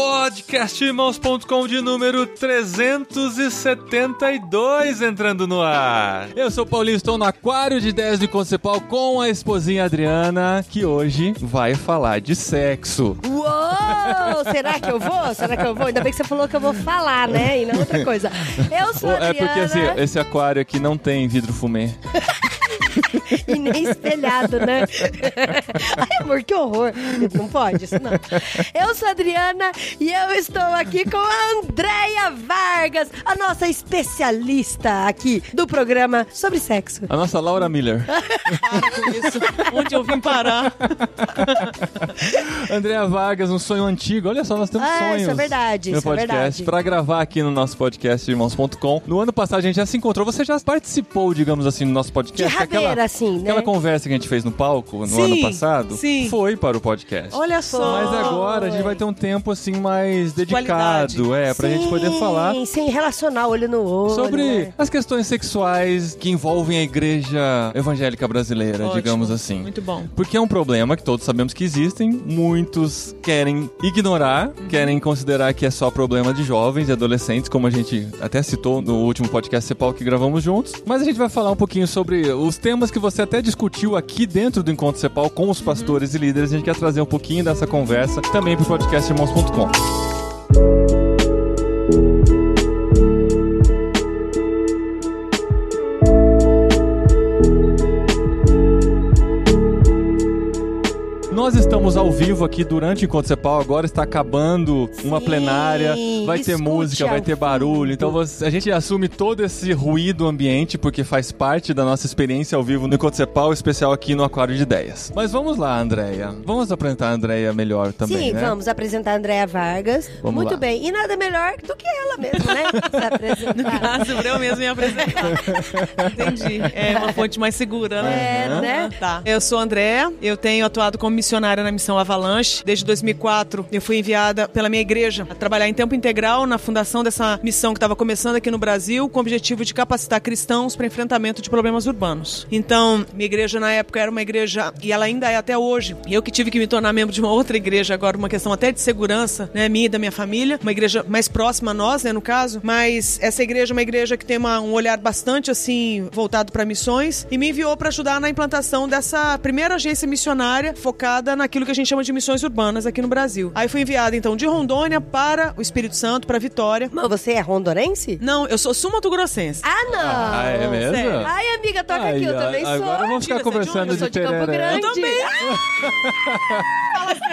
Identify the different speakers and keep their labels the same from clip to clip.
Speaker 1: Podcastirmãos.com de número 372 entrando no ar. Eu sou o Paulinho, estou no Aquário de Ideias de Concepal com a esposinha Adriana, que hoje vai falar de sexo.
Speaker 2: Uou! Será que eu vou? Será que eu vou? Ainda bem que você falou que eu vou falar, né? E não outra coisa. Eu sou a
Speaker 1: É
Speaker 2: Adriana.
Speaker 1: porque assim, esse aquário aqui não tem vidro fumê.
Speaker 2: E nem espelhado, né? Ai, amor, que horror. Não pode, isso não. Eu sou a Adriana e eu estou aqui com a Andréia Vargas, a nossa especialista aqui do programa sobre sexo.
Speaker 1: A nossa Laura Miller.
Speaker 3: Isso. Onde eu vim parar?
Speaker 1: Andréa Vargas, um sonho antigo. Olha só, nós temos
Speaker 2: Ah,
Speaker 1: sonhos.
Speaker 2: isso é verdade,
Speaker 1: no
Speaker 2: isso é
Speaker 1: podcast
Speaker 2: verdade.
Speaker 1: pra gravar aqui no nosso podcast irmãos.com. No ano passado a gente já se encontrou, você já participou, digamos assim, no nosso podcast.
Speaker 2: De rabeira,
Speaker 1: aquela,
Speaker 2: assim, né?
Speaker 1: Aquela conversa que a gente fez no palco no
Speaker 3: Sim,
Speaker 1: ano passado
Speaker 3: sim.
Speaker 1: foi para o podcast.
Speaker 3: Olha só.
Speaker 1: Mas agora a gente vai ter um tempo assim mais dedicado,
Speaker 3: Qualidade.
Speaker 1: é, pra gente poder falar
Speaker 2: Sim, Sim, relacionar olho no olho.
Speaker 1: sobre
Speaker 2: né?
Speaker 1: as questões sexuais que envolvem a igreja evangélica brasileira,
Speaker 3: Ótimo.
Speaker 1: digamos assim.
Speaker 3: Muito bom.
Speaker 1: Porque é um problema que todos sabemos que existem, muitos querem ignorar,
Speaker 3: Uhum.
Speaker 1: querem considerar que é só problema de jovens e adolescentes, como a gente até citou no último podcast Cepal que gravamos juntos. Mas a gente vai falar um pouquinho sobre os temas que você até discutiu aqui dentro do Encontro Cepal com os pastores e líderes. A gente quer trazer um pouquinho dessa conversa também pro podcast irmãos.com. Nós estamos ao vivo aqui durante o Encontro Cepal, agora está acabando uma
Speaker 2: Sim,
Speaker 1: plenária, vai ter música, vai ter barulho, então você- a gente assume todo esse ruído ambiente porque faz parte da nossa experiência ao vivo no Encontro Cepal, especial aqui no Aquário de Ideias. Mas vamos lá, Andréia. Vamos apresentar a Andréia melhor também,
Speaker 2: Sim,
Speaker 1: né?
Speaker 2: vamos apresentar a Andréa Vargas.
Speaker 1: Vamos
Speaker 2: Muito
Speaker 1: lá.
Speaker 2: bem. E nada melhor do que ela mesmo, né? Se apresentar.
Speaker 3: Caso eu mesmo me apresentar. Entendi. É uma fonte mais segura, né?
Speaker 2: É, né?
Speaker 3: Tá. Eu sou Andréa, eu tenho atuado como missionária na missão Avalanche. Desde 2004, eu fui enviada pela minha igreja a trabalhar em tempo integral na fundação dessa missão que estava começando aqui no Brasil, com o objetivo de capacitar cristãos para enfrentamento de problemas urbanos. Então, minha igreja na época era uma igreja, e ela ainda é até hoje. Eu que tive que me tornar membro de uma outra igreja agora, uma questão até de segurança, né, minha e da minha família, uma igreja mais próxima a nós, né, no caso, mas essa igreja é uma igreja que tem uma- um olhar bastante assim voltado para missões e me enviou para ajudar na implantação dessa primeira agência missionária focada naquilo que a gente chama de missões urbanas aqui no Brasil. Aí fui enviada então de Rondônia para o Espírito Santo, para Vitória.
Speaker 2: Mas você é rondonense?
Speaker 3: Não, eu sou sumatogrossense.
Speaker 2: Ah, não!
Speaker 1: Ah, é mesmo?
Speaker 3: sério.
Speaker 2: Ai, amiga, toca
Speaker 1: Ai,
Speaker 2: aqui, eu
Speaker 1: ai,
Speaker 2: também sou.
Speaker 1: Agora vamos ficar
Speaker 3: é de
Speaker 1: conversando de
Speaker 2: sou de Campo. Grande.
Speaker 3: Eu também.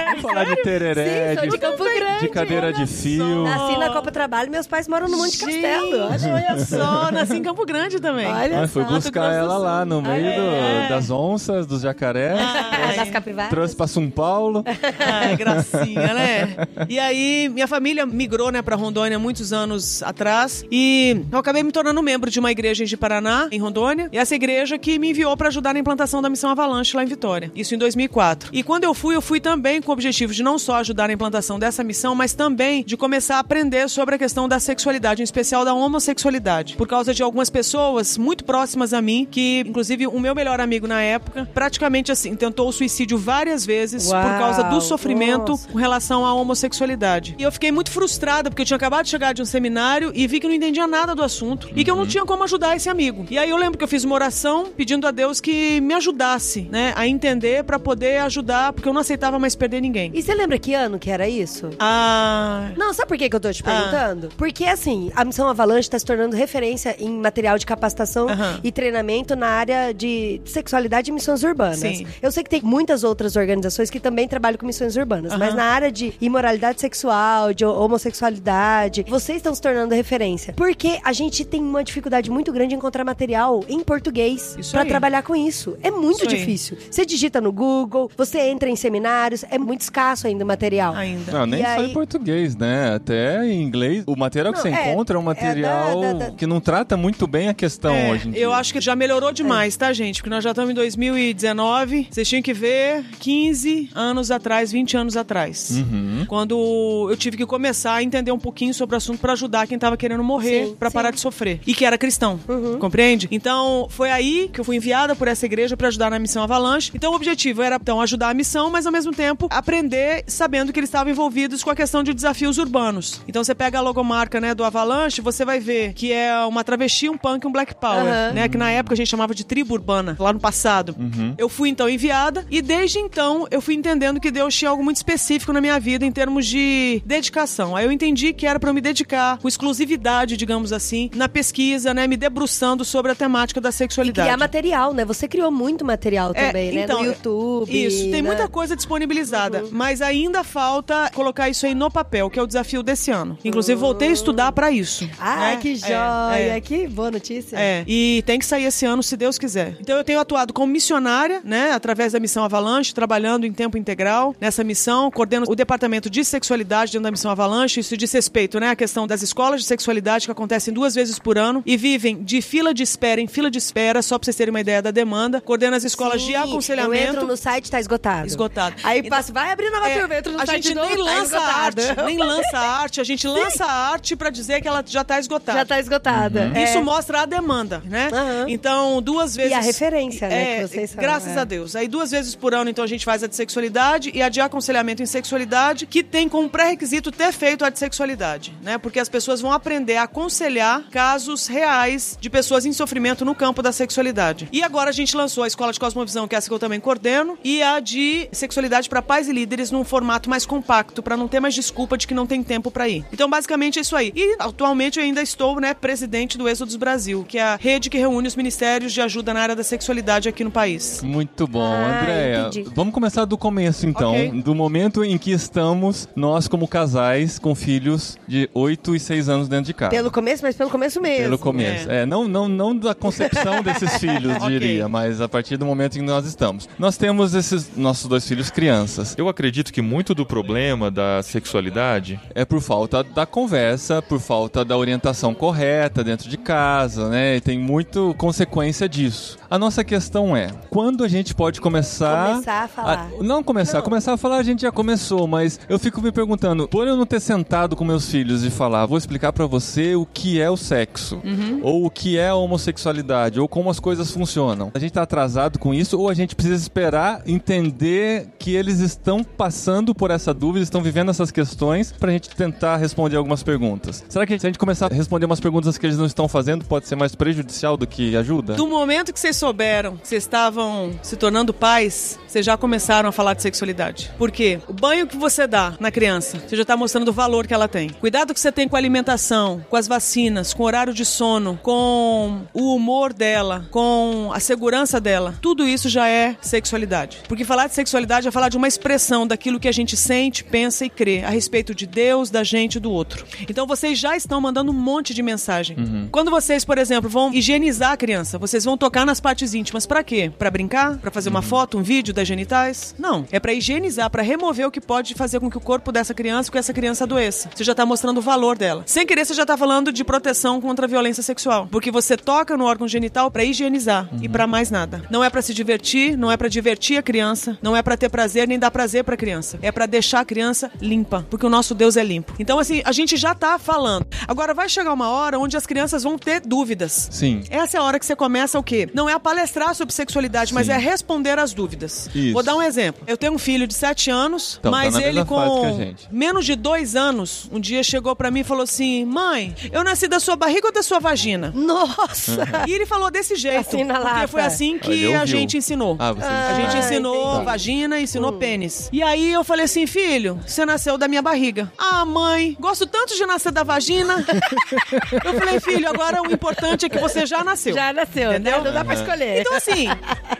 Speaker 1: Vamos falar de tereré,
Speaker 2: Sim, sou
Speaker 1: de,
Speaker 2: de Campo Grande.
Speaker 1: de cadeira de fio.
Speaker 2: Nasci na Copa Trabalho, meus pais moram no Monte Castelo.
Speaker 3: Olha só, nasci em Campo Grande também.
Speaker 2: Olha
Speaker 1: Ah,
Speaker 2: só.
Speaker 1: buscar ela lá no meio do- das onças, dos jacarés.
Speaker 2: Ah, das capivaras.
Speaker 1: Trouxe pra São Paulo.
Speaker 3: Gracinha, né? E aí, minha família migrou, né, pra Rondônia muitos anos atrás. E eu acabei me tornando membro de uma igreja de Paraná, em Rondônia. E essa igreja que me enviou pra ajudar na implantação da missão Avalanche lá em Vitória. Isso em 2004. E quando eu fui, eu fui também com o objetivo de não só ajudar na implantação dessa missão, mas também de começar a aprender sobre a questão da sexualidade, em especial da homossexualidade. Por causa de algumas pessoas muito próximas a mim, que, inclusive, o meu melhor amigo na época, praticamente assim, tentou o suicídio várias vezes
Speaker 2: Uau,
Speaker 3: por causa do sofrimento
Speaker 2: nossa.
Speaker 3: com relação à homossexualidade. E eu fiquei muito frustrada porque eu tinha acabado de chegar de um seminário e vi que eu não entendia nada do assunto e que eu não tinha como ajudar esse amigo. E aí eu lembro que eu fiz uma oração pedindo a Deus que me ajudasse, né, a entender pra poder ajudar, porque eu não aceitava mais perder ninguém.
Speaker 2: E você lembra que ano que era isso?
Speaker 3: Ah,
Speaker 2: Não, sabe por que, que eu tô te
Speaker 3: Ah.
Speaker 2: perguntando? Porque, assim, a Missão Avalanche tá se tornando referência em material de capacitação
Speaker 3: Aham.
Speaker 2: e treinamento na área de sexualidade e missões urbanas.
Speaker 3: Sim.
Speaker 2: Eu sei que tem muitas outras organizações que também trabalham com missões urbanas, mas
Speaker 3: Aham.
Speaker 2: na área de imoralidade sexual, de homossexualidade, vocês estão se tornando referência. Porque a gente tem uma dificuldade muito grande em encontrar material em português
Speaker 3: aí.
Speaker 2: trabalhar com isso. É muito
Speaker 3: Isso aí.
Speaker 2: difícil. Você digita no Google, você entra em seminários, é muito escasso ainda o material.
Speaker 3: Ainda.
Speaker 1: Não, nem
Speaker 2: E
Speaker 1: só
Speaker 2: aí-
Speaker 1: em português, né? Até em inglês. O material que
Speaker 2: Não,
Speaker 1: você
Speaker 2: é-
Speaker 1: encontra é um
Speaker 2: é
Speaker 1: material
Speaker 2: da- da- da-
Speaker 1: que não trata muito bem a questão
Speaker 3: É,
Speaker 1: hoje em dia.
Speaker 3: eu acho que já melhorou demais, tá, gente? Porque nós já estamos em 2019. Vocês tinham que ver 15 anos atrás, 20 anos atrás.
Speaker 1: Uhum.
Speaker 3: Quando eu tive que começar a entender um pouquinho sobre o assunto pra ajudar quem tava querendo morrer,
Speaker 2: sim.
Speaker 3: parar de sofrer. E que era cristão. Compreende? Então, foi aí que eu fui enviada por essa igreja pra ajudar na missão Avalanche. Então, o objetivo era então ajudar a missão, mas ao mesmo tempo aprender sabendo que eles estavam envolvidos com a questão de desafios urbanos. Então, você pega a logomarca, né, do Avalanche, você vai ver que é uma travesti, um punk, e um black power,
Speaker 2: Aham.
Speaker 3: né, que na época a gente chamava de tribo urbana, lá no passado. Eu fui então enviada e desde então eu fui entendendo que Deus tinha algo muito específico na minha vida em termos de dedicação. Aí eu entendi que era para eu me dedicar com exclusividade, digamos assim, na pesquisa, né, me debruçando sobre a temática da
Speaker 2: E
Speaker 3: sexualidade.
Speaker 2: criar material, né? Você criou muito material
Speaker 3: É,
Speaker 2: também, né?
Speaker 3: então,
Speaker 2: No YouTube.
Speaker 3: Isso, tem
Speaker 2: né?
Speaker 3: muita coisa disponibilizada, mas ainda falta colocar isso aí no papel, que é o desafio desse ano. Inclusive, voltei a estudar pra isso.
Speaker 2: Ai,
Speaker 3: né?
Speaker 2: que
Speaker 3: É,
Speaker 2: joia!
Speaker 3: é.
Speaker 2: Que boa notícia.
Speaker 3: É, e tem que sair esse ano, se Deus quiser. Então eu tenho atuado como missionária, né, através da missão Avalanche, trabalhando em tempo integral nessa missão, coordeno o departamento de sexualidade dentro da missão Avalanche. Isso diz respeito, né, à questão das escolas de sexualidade que acontecem duas vezes por ano e vivem de fila de espera em fila de espera, só pra vocês terem uma ideia da demanda. Coordeno as escolas
Speaker 2: Sim,
Speaker 3: de aconselhamento.
Speaker 2: Eu entro no site, tá esgotado.
Speaker 3: Esgotado.
Speaker 2: Aí
Speaker 3: Então,
Speaker 2: passo, vai abrir nova
Speaker 3: é,
Speaker 2: turma, entro no
Speaker 3: a
Speaker 2: site
Speaker 3: gente
Speaker 2: novo,
Speaker 3: nem
Speaker 2: tá
Speaker 3: lança
Speaker 2: esgotado.
Speaker 3: arte, nem lança arte, a gente lança a arte pra dizer que ela já tá esgotada.
Speaker 2: Já tá esgotada. É.
Speaker 3: Isso mostra a demanda, né?
Speaker 2: Aham.
Speaker 3: Então, duas vezes.
Speaker 2: E a referência, né,
Speaker 3: É, Graças
Speaker 2: é.
Speaker 3: a Deus. Aí, duas vezes por ano, então, a gente faz a de sexualidade e a de aconselhamento em sexualidade, que tem como pré-requisito ter feito a de sexualidade, né? Porque as pessoas vão aprender a aconselhar casos reais de pessoas em sofrimento no campo da sexualidade. E agora a gente lançou a Escola de Cosmovisão, que é essa que eu também coordeno, e a de sexualidade para pais e líderes num formato mais compacto, para não ter mais desculpa de que não tem tempo para ir. Então, basicamente é isso aí. E atualmente eu ainda estou, né, presidente do Êxodos Brasil, que é a rede que reúne os ministérios de ajuda na área da sexualidade aqui no país.
Speaker 1: Muito bom,
Speaker 2: Ah,
Speaker 1: Andréia. Vamos começar do começo, então.
Speaker 3: Ok.
Speaker 1: Do momento em que estamos, nós como casais, com filhos de 8 e 6 anos dentro de casa.
Speaker 2: Pelo começo, mas pelo começo mesmo.
Speaker 1: Pelo começo. É. não, não, não da concepção desses filhos,
Speaker 3: Ok.
Speaker 1: diria, mas a partir do momento em que nós estamos. Nós temos esses nossos dois filhos crianças.
Speaker 4: Eu acredito que muito do problema da sexualidade
Speaker 1: É por falta da conversa, por falta da orientação correta dentro de casa, né? E tem muito consequência disso. A nossa questão é, quando a gente pode começar...
Speaker 2: Começar a falar.
Speaker 1: não começar,
Speaker 2: Não.
Speaker 1: começar a falar a gente já começou, mas eu fico me perguntando, por eu não ter sentado com meus filhos e falar, vou explicar pra você o que é o sexo, ou o que é a homossexualidade, ou como as coisas funcionam. A gente tá atrasado com isso, ou a gente precisa esperar entender que eles estão passando por essa dúvida, estão vivendo essas questões, pra gente tentar responder algumas perguntas. Será que se a gente começar a responder umas perguntas que eles não estão fazendo, pode ser mais prejudicial do que ajuda?
Speaker 3: Do momento que vocês souberam que vocês estavam se tornando pais, vocês já começaram a falar de sexualidade. Por quê? O banho que você dá na criança, você já está mostrando o valor que ela tem. Cuidado que você tem com a alimentação, com as vacinas, com o horário de sono, com o humor dela, com a segurança dela. Tudo isso já é sexualidade. Porque falar de sexualidade é falar de uma expressão daquilo que a gente sente, pensa e crê a respeito de Deus, da gente e do outro. Então vocês já estão mandando um monte de mensagem. Quando vocês, por exemplo, vão higienizar a criança, vocês vão tocar nas partes íntimas pra quê? Pra brincar? Pra fazer uma foto, um vídeo das genitais? Não. É pra higienizar, pra remover o que pode fazer com que o corpo dessa criança, com essa criança adoeça. Você já tá mostrando o valor dela. Sem querer, você já tá falando de proteção contra a violência sexual. Porque você toca no órgão genital pra higienizar e pra mais nada. Não é pra se divertir, não é pra divertir a criança, não é pra ter prazer nem dar prazer pra criança. É pra deixar a criança limpa, porque o nosso Deus é limpo. Então assim, a gente já tá falando. Agora vai chegar uma hora onde as crianças vão ter dúvidas.
Speaker 1: Sim.
Speaker 3: Essa é a hora que você começa o quê? Não é a palestrar sobre sexualidade, mas
Speaker 1: Sim.
Speaker 3: é responder às dúvidas.
Speaker 1: Isso.
Speaker 3: Vou dar um exemplo. Eu tenho um filho de 7 anos,
Speaker 1: Então, tá
Speaker 3: mas
Speaker 1: na
Speaker 3: ele com menos de dois anos, um dia chegou pra mim e falou assim: Mãe, eu nasci da sua barriga ou da sua vagina?
Speaker 2: Nossa!
Speaker 3: E ele falou desse jeito.
Speaker 2: Assim na
Speaker 3: porque foi assim que a gente ensinou.
Speaker 1: Ah, você
Speaker 3: A gente
Speaker 2: Ah,
Speaker 3: ensinou
Speaker 2: entendi.
Speaker 3: vagina, ensinou
Speaker 2: Hum.
Speaker 3: pênis. E aí eu falei assim, filho, você nasceu da minha barriga. Ah, mãe, gosto tanto de nascer da vagina. eu falei, filho, agora o importante é que você já nasceu.
Speaker 2: Já nasceu,
Speaker 3: Entendeu?
Speaker 2: né? Não dá pra escolher.
Speaker 3: Então, assim,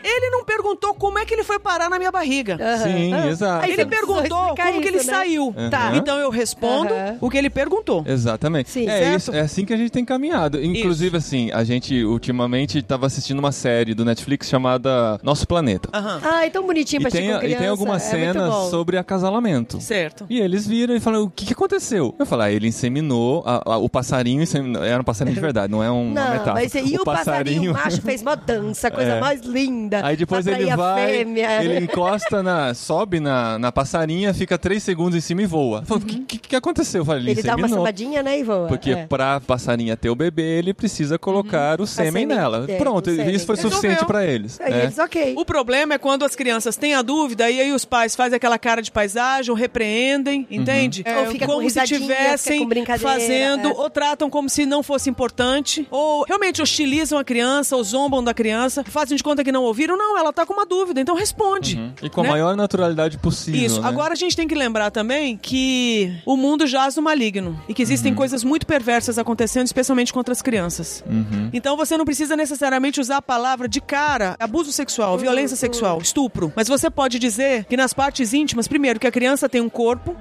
Speaker 3: ele não perguntou como é que ele foi parar na minha barriga.
Speaker 2: Aham.
Speaker 1: Sim,
Speaker 2: Ah.
Speaker 1: exato.
Speaker 2: Aí
Speaker 3: Ele perguntou como que ele
Speaker 2: isso, né?
Speaker 3: saiu.
Speaker 2: Tá.
Speaker 3: Então eu respondo o que ele perguntou.
Speaker 1: Exatamente.
Speaker 2: Sim,
Speaker 1: é,
Speaker 3: certo?
Speaker 1: isso, é assim que a gente tem caminhado. Inclusive, assim, a gente ultimamente estava assistindo uma série do Netflix chamada Nosso Planeta.
Speaker 3: Aham.
Speaker 2: Ai, tão bonitinho
Speaker 1: E
Speaker 2: pra assistir
Speaker 1: tem, e tem algumas
Speaker 2: é
Speaker 1: cenas sobre acasalamento.
Speaker 3: Certo.
Speaker 1: E eles viram e falaram, o que, que aconteceu? Eu falei, ah, ele inseminou, a- a- o passarinho inseminou, era um passarinho de verdade, não é um, uma
Speaker 2: Não,
Speaker 1: metáfora.
Speaker 2: mas e o, passarinho macho fez mó dança, coisa
Speaker 1: É.
Speaker 2: mais linda.
Speaker 1: Aí depois ele vai,
Speaker 2: fêmea.
Speaker 1: ele encosta na, sobe na, na passarinha, fica três segundos em cima e voa. O que, que, que aconteceu? Eu falei, ele,
Speaker 2: dá uma sambadinha, né, e voa.
Speaker 1: Porque
Speaker 2: é.
Speaker 1: pra passarinha ter o bebê, ele precisa colocar o sêmen nela.
Speaker 2: é,
Speaker 1: Pronto,
Speaker 2: o sêmen.
Speaker 1: isso foi suficiente
Speaker 3: Resolveu.
Speaker 1: pra eles.
Speaker 2: Aí
Speaker 1: É.
Speaker 2: eles, ok.
Speaker 3: O problema é quando as crianças têm a dúvida e aí os pais fazem aquela cara de paisagem, ou repreendem, entende?
Speaker 2: Ou fica com
Speaker 3: como se
Speaker 2: risadinha, fica
Speaker 3: estivessem
Speaker 2: com
Speaker 3: fazendo,
Speaker 2: é.
Speaker 3: ou tratam como se não fosse importante, ou realmente hostilizam a criança, ou zombam da criança, fazem de conta que não ouviram. Não, ela tá com uma dúvida, então responde.
Speaker 1: E com a
Speaker 3: né?
Speaker 1: maior naturalidade possível.
Speaker 3: Isso.
Speaker 1: né?
Speaker 3: Agora a gente tem que lembrar também que o mundo jaz no maligno e que existem coisas muito perversas acontecendo, especialmente contra as crianças. Então você não precisa necessariamente usar a palavra de cara abuso sexual, violência sexual, estupro. Mas você pode dizer que nas partes íntimas, primeiro, que a criança tem um corpo,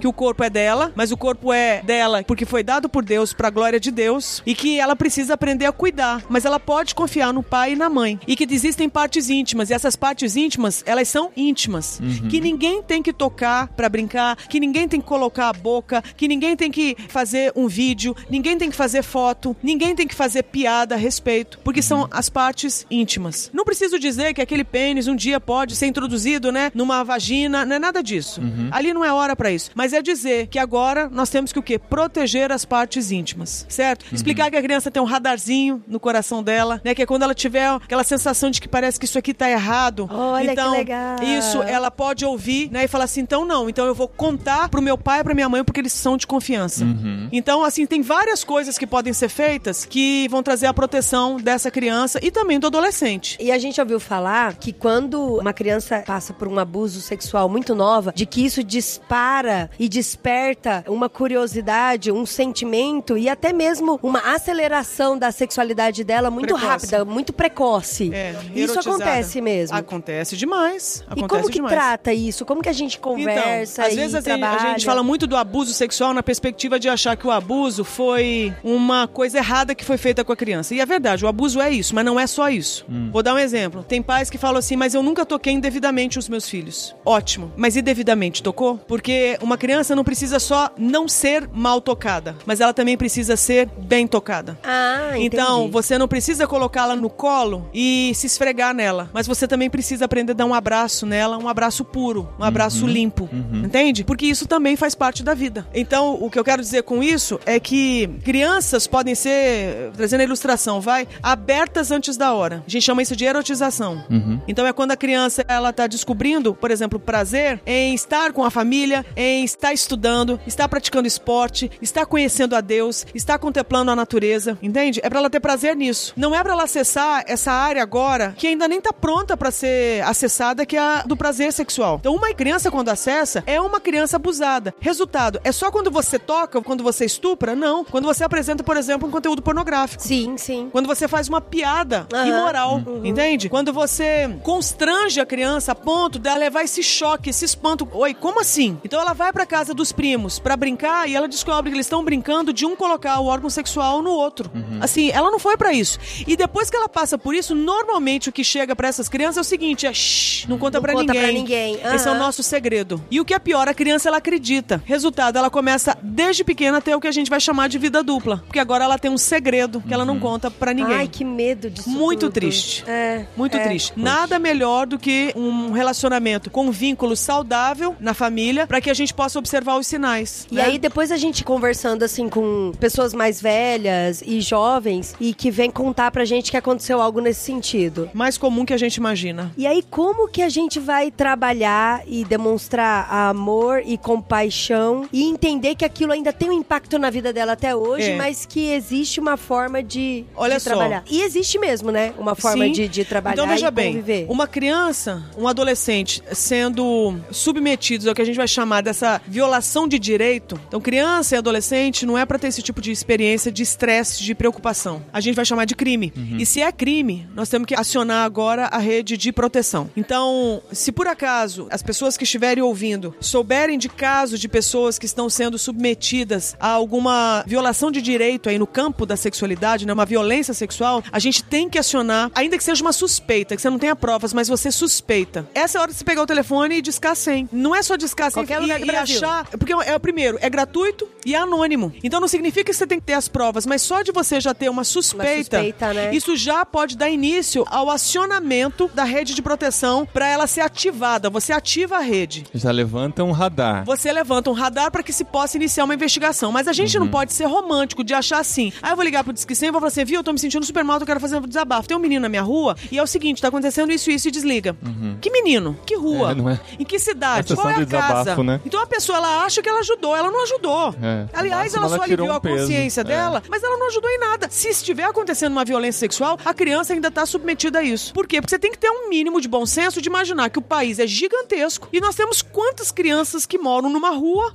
Speaker 3: que o corpo é dela, mas o corpo é dela porque foi dado por Deus para a glória de Deus e que ela precisa aprender a cuidar, mas ela pode confiar no pai e na mãe. E que existem partes íntimas e essas partes íntimas, elas são íntimas, que ninguém tem que tocar para brincar, que ninguém tem que colocar a boca, que ninguém tem que fazer um vídeo, ninguém tem que fazer foto, ninguém tem que fazer piada a respeito, porque são as partes íntimas. Não preciso dizer que aquele pênis um dia pode ser introduzido, né, numa vagina, não é nada disso. Ali não é hora para isso, mas é dizer que agora nós temos que o quê? Proteger as partes íntimas, certo? Explicar que a criança tem um radarzinho no coração dela, né, que é quando ela tiver aquela sensação de que parece que isso aqui tá errado.
Speaker 2: Olha que
Speaker 3: então,
Speaker 2: legal.
Speaker 3: isso ela pode ouvir, né, e falar assim, então não, então eu vou contar pro meu pai e pra minha mãe porque eles são de confiança. Então, assim, tem várias coisas que podem ser feitas que vão trazer a proteção dessa criança e também do adolescente.
Speaker 2: E a gente ouviu falar que quando uma criança passa por um abuso sexual muito nova, de que isso dispara e desperta uma curiosidade, um sentimento e até mesmo uma aceleração da sexualidade dela muito
Speaker 3: Precoce.
Speaker 2: rápida, muito precoce.
Speaker 3: É,
Speaker 2: isso acontece mesmo.
Speaker 3: Acontece demais.
Speaker 2: e
Speaker 3: Acontece
Speaker 2: como que
Speaker 3: demais.
Speaker 2: trata isso? Como que a gente conversa
Speaker 3: então, às
Speaker 2: e
Speaker 3: vezes a gente, a
Speaker 2: trabalha?
Speaker 3: gente fala muito do abuso sexual na perspectiva de achar que o abuso foi uma coisa errada que foi feita com a criança. E é verdade, o abuso é isso, mas não é só isso. Vou dar um exemplo. Tem pais que falam assim, mas eu nunca toquei indevidamente os meus filhos. Ótimo. Mas indevidamente tocou? Porque uma criança não precisa só não ser mal tocada, mas ela também precisa ser bem tocada.
Speaker 2: Ah, entendi.
Speaker 3: Então, você não precisa colocá-la no colo e se esfregar nela, mas você também precisa aprender a dar um abraço nela, um abraço puro, um abraço limpo, entende? Porque isso também faz parte da vida. Então, o que eu quero dizer com isso é que crianças podem ser, trazendo a ilustração, vai, abertas antes da hora. A gente chama isso de erotização. Então, é quando a criança ela tá descobrindo, por exemplo, prazer em estar com a família, em estar estudando, estar praticando esporte, estar conhecendo a Deus, estar contemplando a natureza, entende? É pra ela ter prazer nisso. Não é pra ela acessar essa área agora que ainda nem tá pronta pra ser acessada, que é a do prazer sexual. Então, uma criança quando acessa é uma criança abusada. Resultado, é só quando você toca, quando você estupra? Não. Quando você apresenta, por exemplo, um conteúdo pornográfico.
Speaker 2: Sim, sim.
Speaker 3: Quando você faz uma piada
Speaker 2: Aham.
Speaker 3: imoral, entende? Quando você constrange a criança a ponto dela levar esse choque, esse espanto. Oi, como assim? Então ela vai pra casa dos primos pra brincar e ela descobre que eles estão brincando de um colocar o órgão sexual no outro. Assim, ela não foi pra isso. E depois que ela passa por isso, normalmente o que chega pra essas crianças é o seguinte, é shh, não conta
Speaker 2: conta
Speaker 3: ninguém.
Speaker 2: pra ninguém.
Speaker 3: Esse é o nosso segredo. E o que é pior, a criança ela acredita. Resultado, ela começa desde pequena a ter o que a gente vai chamar de vida dupla, porque agora ela tem um segredo que ela não conta pra ninguém.
Speaker 2: Ai, que medo disso
Speaker 3: Muito
Speaker 2: tudo.
Speaker 3: triste.
Speaker 2: É.
Speaker 3: Muito
Speaker 2: é.
Speaker 3: triste. Nada melhor do que um relacionamento com um vínculo saudável na família para que a gente possa observar os sinais.
Speaker 2: E
Speaker 3: né?
Speaker 2: aí, depois a gente conversando assim com pessoas mais velhas e jovens e que vem contar pra gente que aconteceu algo nesse sentido.
Speaker 3: mais comum que a gente imagina.
Speaker 2: E aí, como que a gente vai trabalhar e demonstrar amor e compaixão e entender que aquilo ainda tem um impacto na vida dela até hoje,
Speaker 3: É.
Speaker 2: mas que existe uma forma de,
Speaker 3: Olha
Speaker 2: de
Speaker 3: só.
Speaker 2: trabalhar. E existe mesmo, né? Uma forma de, de trabalhar
Speaker 3: Então veja
Speaker 2: e
Speaker 3: bem,
Speaker 2: conviver.
Speaker 3: uma criança, um adolescente sendo submetidos ao que a gente vai chamar dessa violação de direito, então criança e adolescente não é para ter esse tipo de experiência de estresse, de preocupação. A gente vai chamar de crime.
Speaker 1: Uhum.
Speaker 3: E se é crime, nós temos que acionar agora a rede de proteção. Então, se por acaso as pessoas que estiverem ouvindo souberem de casos de pessoas que estão sendo submetidas a alguma violação de direito aí no campo da sexualidade, né, uma violência sexual, a gente tem que acionar, ainda que seja uma suspeita, que você não tenha provas, mas você suspeita. Essa é a hora de você pegar o telefone e discar 100. Não é só discar 100
Speaker 2: Qualquer
Speaker 3: e,
Speaker 2: lugar do
Speaker 3: e achar, porque é o primeiro, é gratuito e é anônimo. Então não significa que você tem que ter as provas, mas só de você já ter uma suspeita,
Speaker 2: suspeita, né?
Speaker 3: isso já pode dar início ao acionamento da rede de proteção para ela ser ativada. Você ativa a rede.
Speaker 1: Já levanta um radar.
Speaker 3: Você levanta um radar para que se possa iniciar uma investigação. Mas a gente
Speaker 1: Uhum.
Speaker 3: não pode ser romântico de achar assim. Aí eu vou ligar pro Disque 100 e vou falar assim, viu, eu tô me sentindo super mal, eu quero fazer um desabafo. Tem um menino na minha rua e é o seguinte, tá acontecendo isso, isso e desliga. Que menino? Que rua?
Speaker 1: Uhum. É, é?
Speaker 3: Em que cidade?
Speaker 1: A
Speaker 3: Qual é a
Speaker 1: de desabafo,
Speaker 3: casa?
Speaker 1: né?
Speaker 3: Então a pessoa, ela acha que ela ajudou, ela não ajudou.
Speaker 1: É.
Speaker 3: Aliás,
Speaker 1: No
Speaker 3: ela só
Speaker 1: ela tirou
Speaker 3: aliviou
Speaker 1: um
Speaker 3: a consciência
Speaker 1: É.
Speaker 3: dela, mas ela não ajudou em nada. Se estiver acontecendo uma violência sexual, a criança ainda tá submetida a isso. Por quê? Porque você tem que ter um mínimo de bom senso de imaginar que o país é gigantesco e nós temos quantas crianças que moram numa rua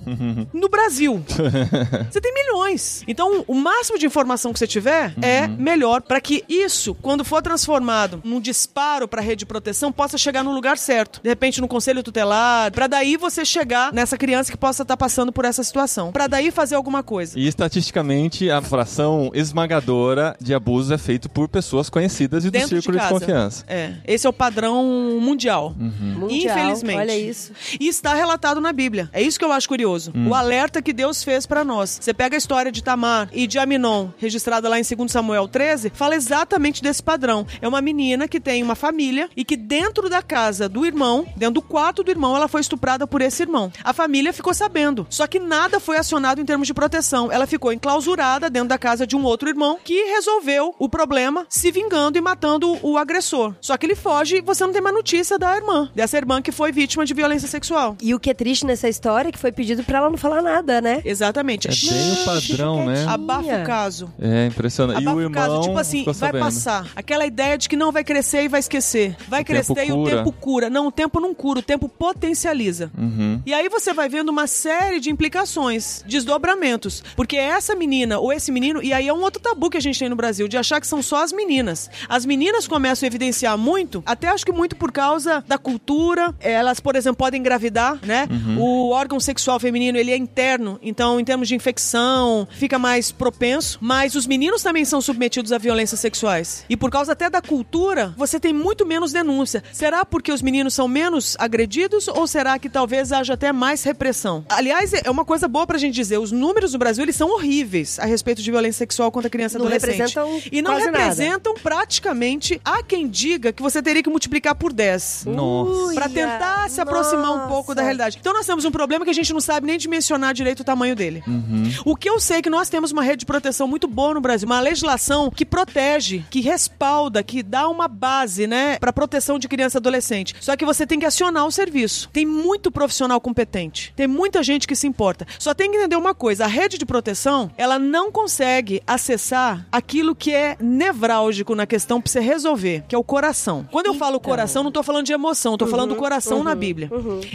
Speaker 3: no Brasil. Você tem milhões. Então, o máximo de informação que você tiver é melhor para que isso, quando for transformado num disparo para a rede de proteção, possa chegar no lugar certo. De repente, no conselho tutelar, para daí você chegar nessa criança que possa estar passando por essa situação. Para daí fazer alguma coisa.
Speaker 1: E estatisticamente, a fração esmagadora de abusos é feito por pessoas conhecidas e do círculo de,
Speaker 3: casa.
Speaker 1: confiança.
Speaker 3: É. Esse é o padrão mundial.
Speaker 2: Mundial,
Speaker 3: Infelizmente.
Speaker 2: Olha isso.
Speaker 3: E está relatado na Bíblia. É isso que eu acho curioso. O alerta que Deus fez pra nós. Você pega a história de Tamar e de Aminon, registrada lá em 2 Samuel 13, fala exatamente desse padrão. É uma menina que tem uma família e que dentro da casa do irmão, dentro do quarto do irmão, ela foi estuprada por esse irmão. A família ficou sabendo. Só que nada foi acionado em termos de proteção. Ela ficou enclausurada dentro da casa de um outro irmão que resolveu o problema se vingando e matando o agressor. Só que ele foge e você não tem mais notícia da irmã, dessa irmã que foi vítima de violência sexual.
Speaker 2: E o que é triste nessa história é que foi pedido pra ela não falar nada, né?
Speaker 3: Exatamente.
Speaker 1: É bem o padrão, né?
Speaker 3: Abafa o caso.
Speaker 1: É impressionante. E
Speaker 3: Abafa
Speaker 1: o
Speaker 3: o
Speaker 1: irmão
Speaker 3: caso, tipo assim,
Speaker 1: ficou
Speaker 3: vai
Speaker 1: sabendo.
Speaker 3: passar. Aquela ideia de que não vai crescer e vai esquecer. Vai
Speaker 1: O
Speaker 3: crescer e o tempo cura. Não, o tempo não cura, o tempo potencializa.
Speaker 1: Uhum.
Speaker 3: E aí você vai vendo uma série de implicações, desdobramentos. Porque essa menina ou esse menino, e aí é um outro tabu que a gente tem no Brasil, de achar que são só as meninas. As meninas começam a evidenciar muito, até acho que muito por causa da cultura. Elas, por exemplo, podem engravidar, né? O órgão sexual feminino, ele é interno, então em termos de infecção, fica mais propenso. Mas os meninos também são submetidos a violências sexuais. E por causa até da cultura, você tem muito menos denúncia. Será porque os meninos são menos agredidos ou será que talvez haja até mais repressão? Aliás, é uma coisa boa pra gente dizer, os números no Brasil, eles são horríveis a respeito de violência sexual contra criança e
Speaker 2: Não
Speaker 3: adolescente.
Speaker 2: representam
Speaker 3: e não representam praticamente, há quem diga que você teria que multiplicar por 10.
Speaker 1: Nossa.
Speaker 3: Pra tentar se aproximar um pouco da
Speaker 2: Nossa.
Speaker 3: realidade. Então nós temos um problema que a gente não sabe nem dimensionar direito o tamanho dele. O que eu sei é que nós temos uma rede de proteção muito boa no Brasil, uma legislação que protege, que respalda, que dá uma base, né, para proteção de criança e adolescente. Só que você tem que acionar o serviço. Tem muito profissional competente. Tem muita gente que se importa. Só tem que entender uma coisa, a rede de proteção, ela não consegue acessar aquilo que é nevrálgico na questão pra você resolver, que é o coração. Quando eu falo coração, não tô falando de emoção, tô falando do coração na Bíblia.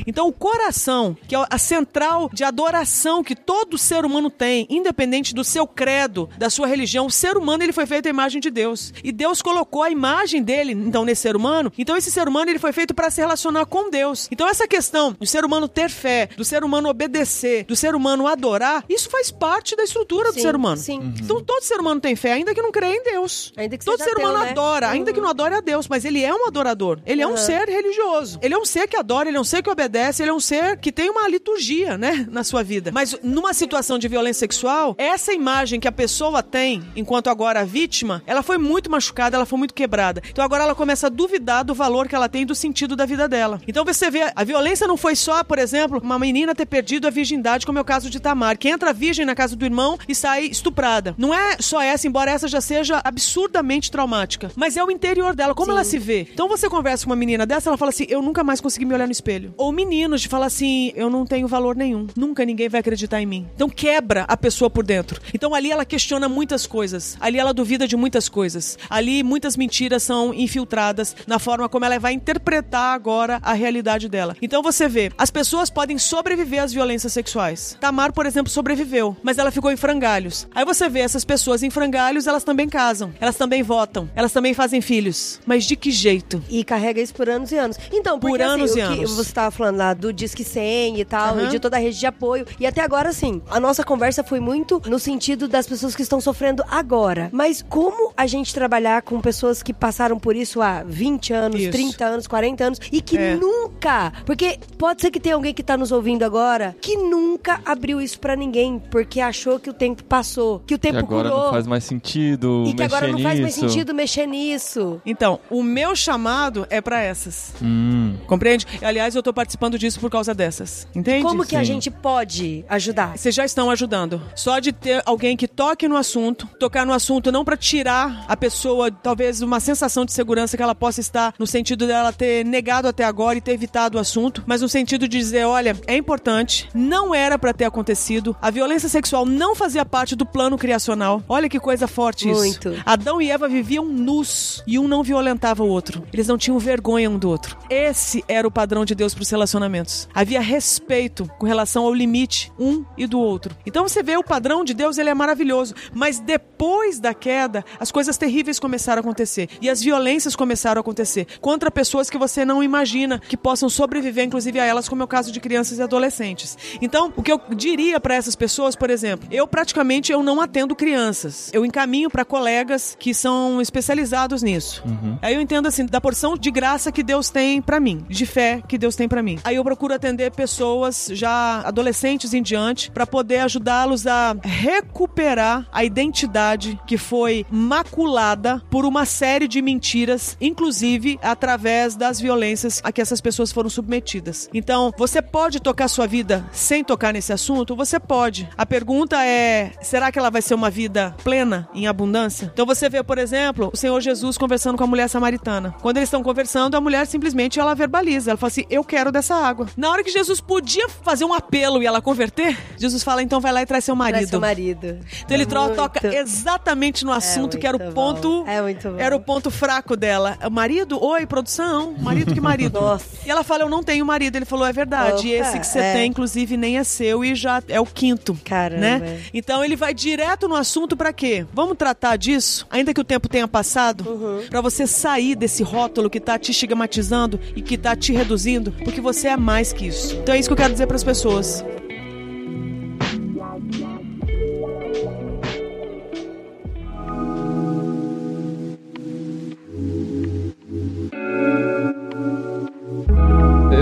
Speaker 3: Então, o coração, que é a central de adoração que todo ser humano tem, independente do seu credo, da sua religião, o ser humano ele foi feito à imagem de Deus. E Deus colocou a imagem dele, então, nesse ser humano. Então, esse ser humano ele foi feito para se relacionar com Deus. Então, essa questão do ser humano ter fé, do ser humano obedecer, do ser humano adorar, isso faz parte da estrutura do
Speaker 2: Sim,
Speaker 3: ser humano.
Speaker 2: sim.
Speaker 3: Então, todo ser humano tem fé, ainda que não creia em Deus.
Speaker 2: Ainda que
Speaker 3: Todo ser humano
Speaker 2: ateu, né?
Speaker 3: adora, ainda que não adore a Deus, mas ele é um adorador. Ele é um
Speaker 2: Uhum.
Speaker 3: ser religioso. Ele é um ser que adora, ele é um ser que obedece, ele é um ser que tem uma liturgia, né, na sua vida. Mas numa situação de violência sexual, essa imagem que a pessoa tem, enquanto agora a vítima, ela foi muito machucada, ela foi muito quebrada. Então agora ela começa a duvidar do valor que ela tem do sentido da vida dela. Então você vê, a violência não foi só, por exemplo, uma menina ter perdido a virgindade, como é o caso de Tamar, que entra virgem na casa do irmão e sai estuprada. Não é só essa, embora essa já seja absurdamente traumática, mas é o interior dela, como
Speaker 2: Sim.
Speaker 3: ela se vê. Então você conversa com uma menina dessa, ela fala assim: Eu nunca mais consegui me olhar no espelho. Ou meninos de falar assim: Eu não tenho valor nenhum, nunca ninguém vai acreditar em mim. Então quebra a pessoa por dentro. Então ali ela questiona muitas coisas, ali ela duvida de muitas coisas, ali muitas mentiras são infiltradas na forma como ela vai interpretar agora a realidade dela. Então você vê, as pessoas podem sobreviver às violências sexuais. Tamar, por exemplo, sobreviveu, mas ela ficou em frangalhos. Aí você vê essas pessoas em frangalhos, elas também casam, elas também votam, elas também fazem filhos. Mas de que jeito?
Speaker 2: E carrega isso por anos e anos. Então, porque
Speaker 3: Por anos
Speaker 2: assim,
Speaker 3: e
Speaker 2: o que
Speaker 3: anos.
Speaker 2: você tava falando lá do Disque 100 e tal,
Speaker 3: Aham.
Speaker 2: e de toda a rede de apoio. E até agora, assim, a nossa conversa foi muito no sentido das pessoas que estão sofrendo agora. Mas como a gente trabalhar com pessoas que passaram por isso há 20 anos,
Speaker 3: Isso.
Speaker 2: 30 anos, 40 anos, e que
Speaker 3: É.
Speaker 2: nunca... Porque pode ser que tenha alguém que tá nos ouvindo agora que nunca abriu isso pra ninguém, porque achou que o tempo passou, que o tempo
Speaker 1: Que agora
Speaker 2: curou.
Speaker 1: não faz mais sentido
Speaker 2: e que agora não faz mais
Speaker 1: nisso.
Speaker 2: Sentido mexer nisso.
Speaker 3: Então, o meu chamado é pra essas.
Speaker 1: Hum.
Speaker 3: Compreende? Aliás, eu tô participando disso por causa dessas. Entende?
Speaker 2: Como que a
Speaker 1: Sim.
Speaker 2: gente pode ajudar?
Speaker 3: Vocês já estão ajudando. Só de ter alguém que toque no assunto, tocar no assunto não pra tirar a pessoa, talvez, uma sensação de segurança que ela possa estar no sentido dela ter negado até agora e ter evitado o assunto, mas no sentido de dizer, olha, é importante, não era pra ter acontecido, a violência sexual não fazia parte do plano criacional. Olha que coisa forte isso.
Speaker 2: Muito.
Speaker 3: Adão e Eva viviam nus e um não violentava o outro. Eles não tinham vergonha um do outro. Esse era o padrão de Deus para os relacionamentos. Havia respeito com relação ao limite um e do outro. Então você vê o padrão de Deus, ele é maravilhoso, mas depois da queda, as coisas terríveis começaram a acontecer e as violências começaram a acontecer contra pessoas que você não imagina que possam sobreviver inclusive a elas, como é o caso de crianças e adolescentes. Então, o que eu diria para essas pessoas, por exemplo, eu praticamente eu não atendo crianças. Eu encaminho para colegas que são especializados nisso. Aí eu entendo assim da porção de graça que Deus tem para mim, de fé que Deus tem para mim. Aí eu procuro atender pessoas já adolescentes em diante para poder ajudá-los a recuperar a identidade que foi maculada por uma série de mentiras, inclusive através das violências a que essas pessoas foram submetidas. Então, você pode tocar sua vida sem tocar nesse assunto? Você pode. A pergunta é: será que ela vai ser uma vida plena, em abundância? Então você vê, por exemplo, o Senhor Jesus conversando com a mulher samaritana. Quando eles estão conversando, a mulher simplesmente ela verbaliza, ela fala assim: "Eu quero dessa água". Na hora que Jesus podia fazer um apelo e ela converter, Jesus fala: "Então vai lá e traz seu marido".
Speaker 2: Traz seu marido.
Speaker 3: Então ele tro-
Speaker 2: Muito.
Speaker 3: toca exatamente no assunto que era o ponto
Speaker 2: bom. É muito bom.
Speaker 3: era o ponto fraco dela. Marido? Oi, produção. Marido que marido?
Speaker 2: Nossa.
Speaker 3: E ela fala: "Eu não tenho marido". Ele falou: "É verdade.
Speaker 2: Opa,
Speaker 3: Esse que você
Speaker 2: é.
Speaker 3: tem inclusive nem é seu e já é o quinto".
Speaker 2: Caramba.
Speaker 3: Né? Então ele vai direto no assunto pra quê? Vamos tratar disso, ainda que o tempo tenha passado,
Speaker 2: Uhum.
Speaker 3: Pra você sair desse rótulo que tá te estigmatizando e que tá te reduzindo, porque você é mais que isso. Então é isso que eu quero dizer pras pessoas.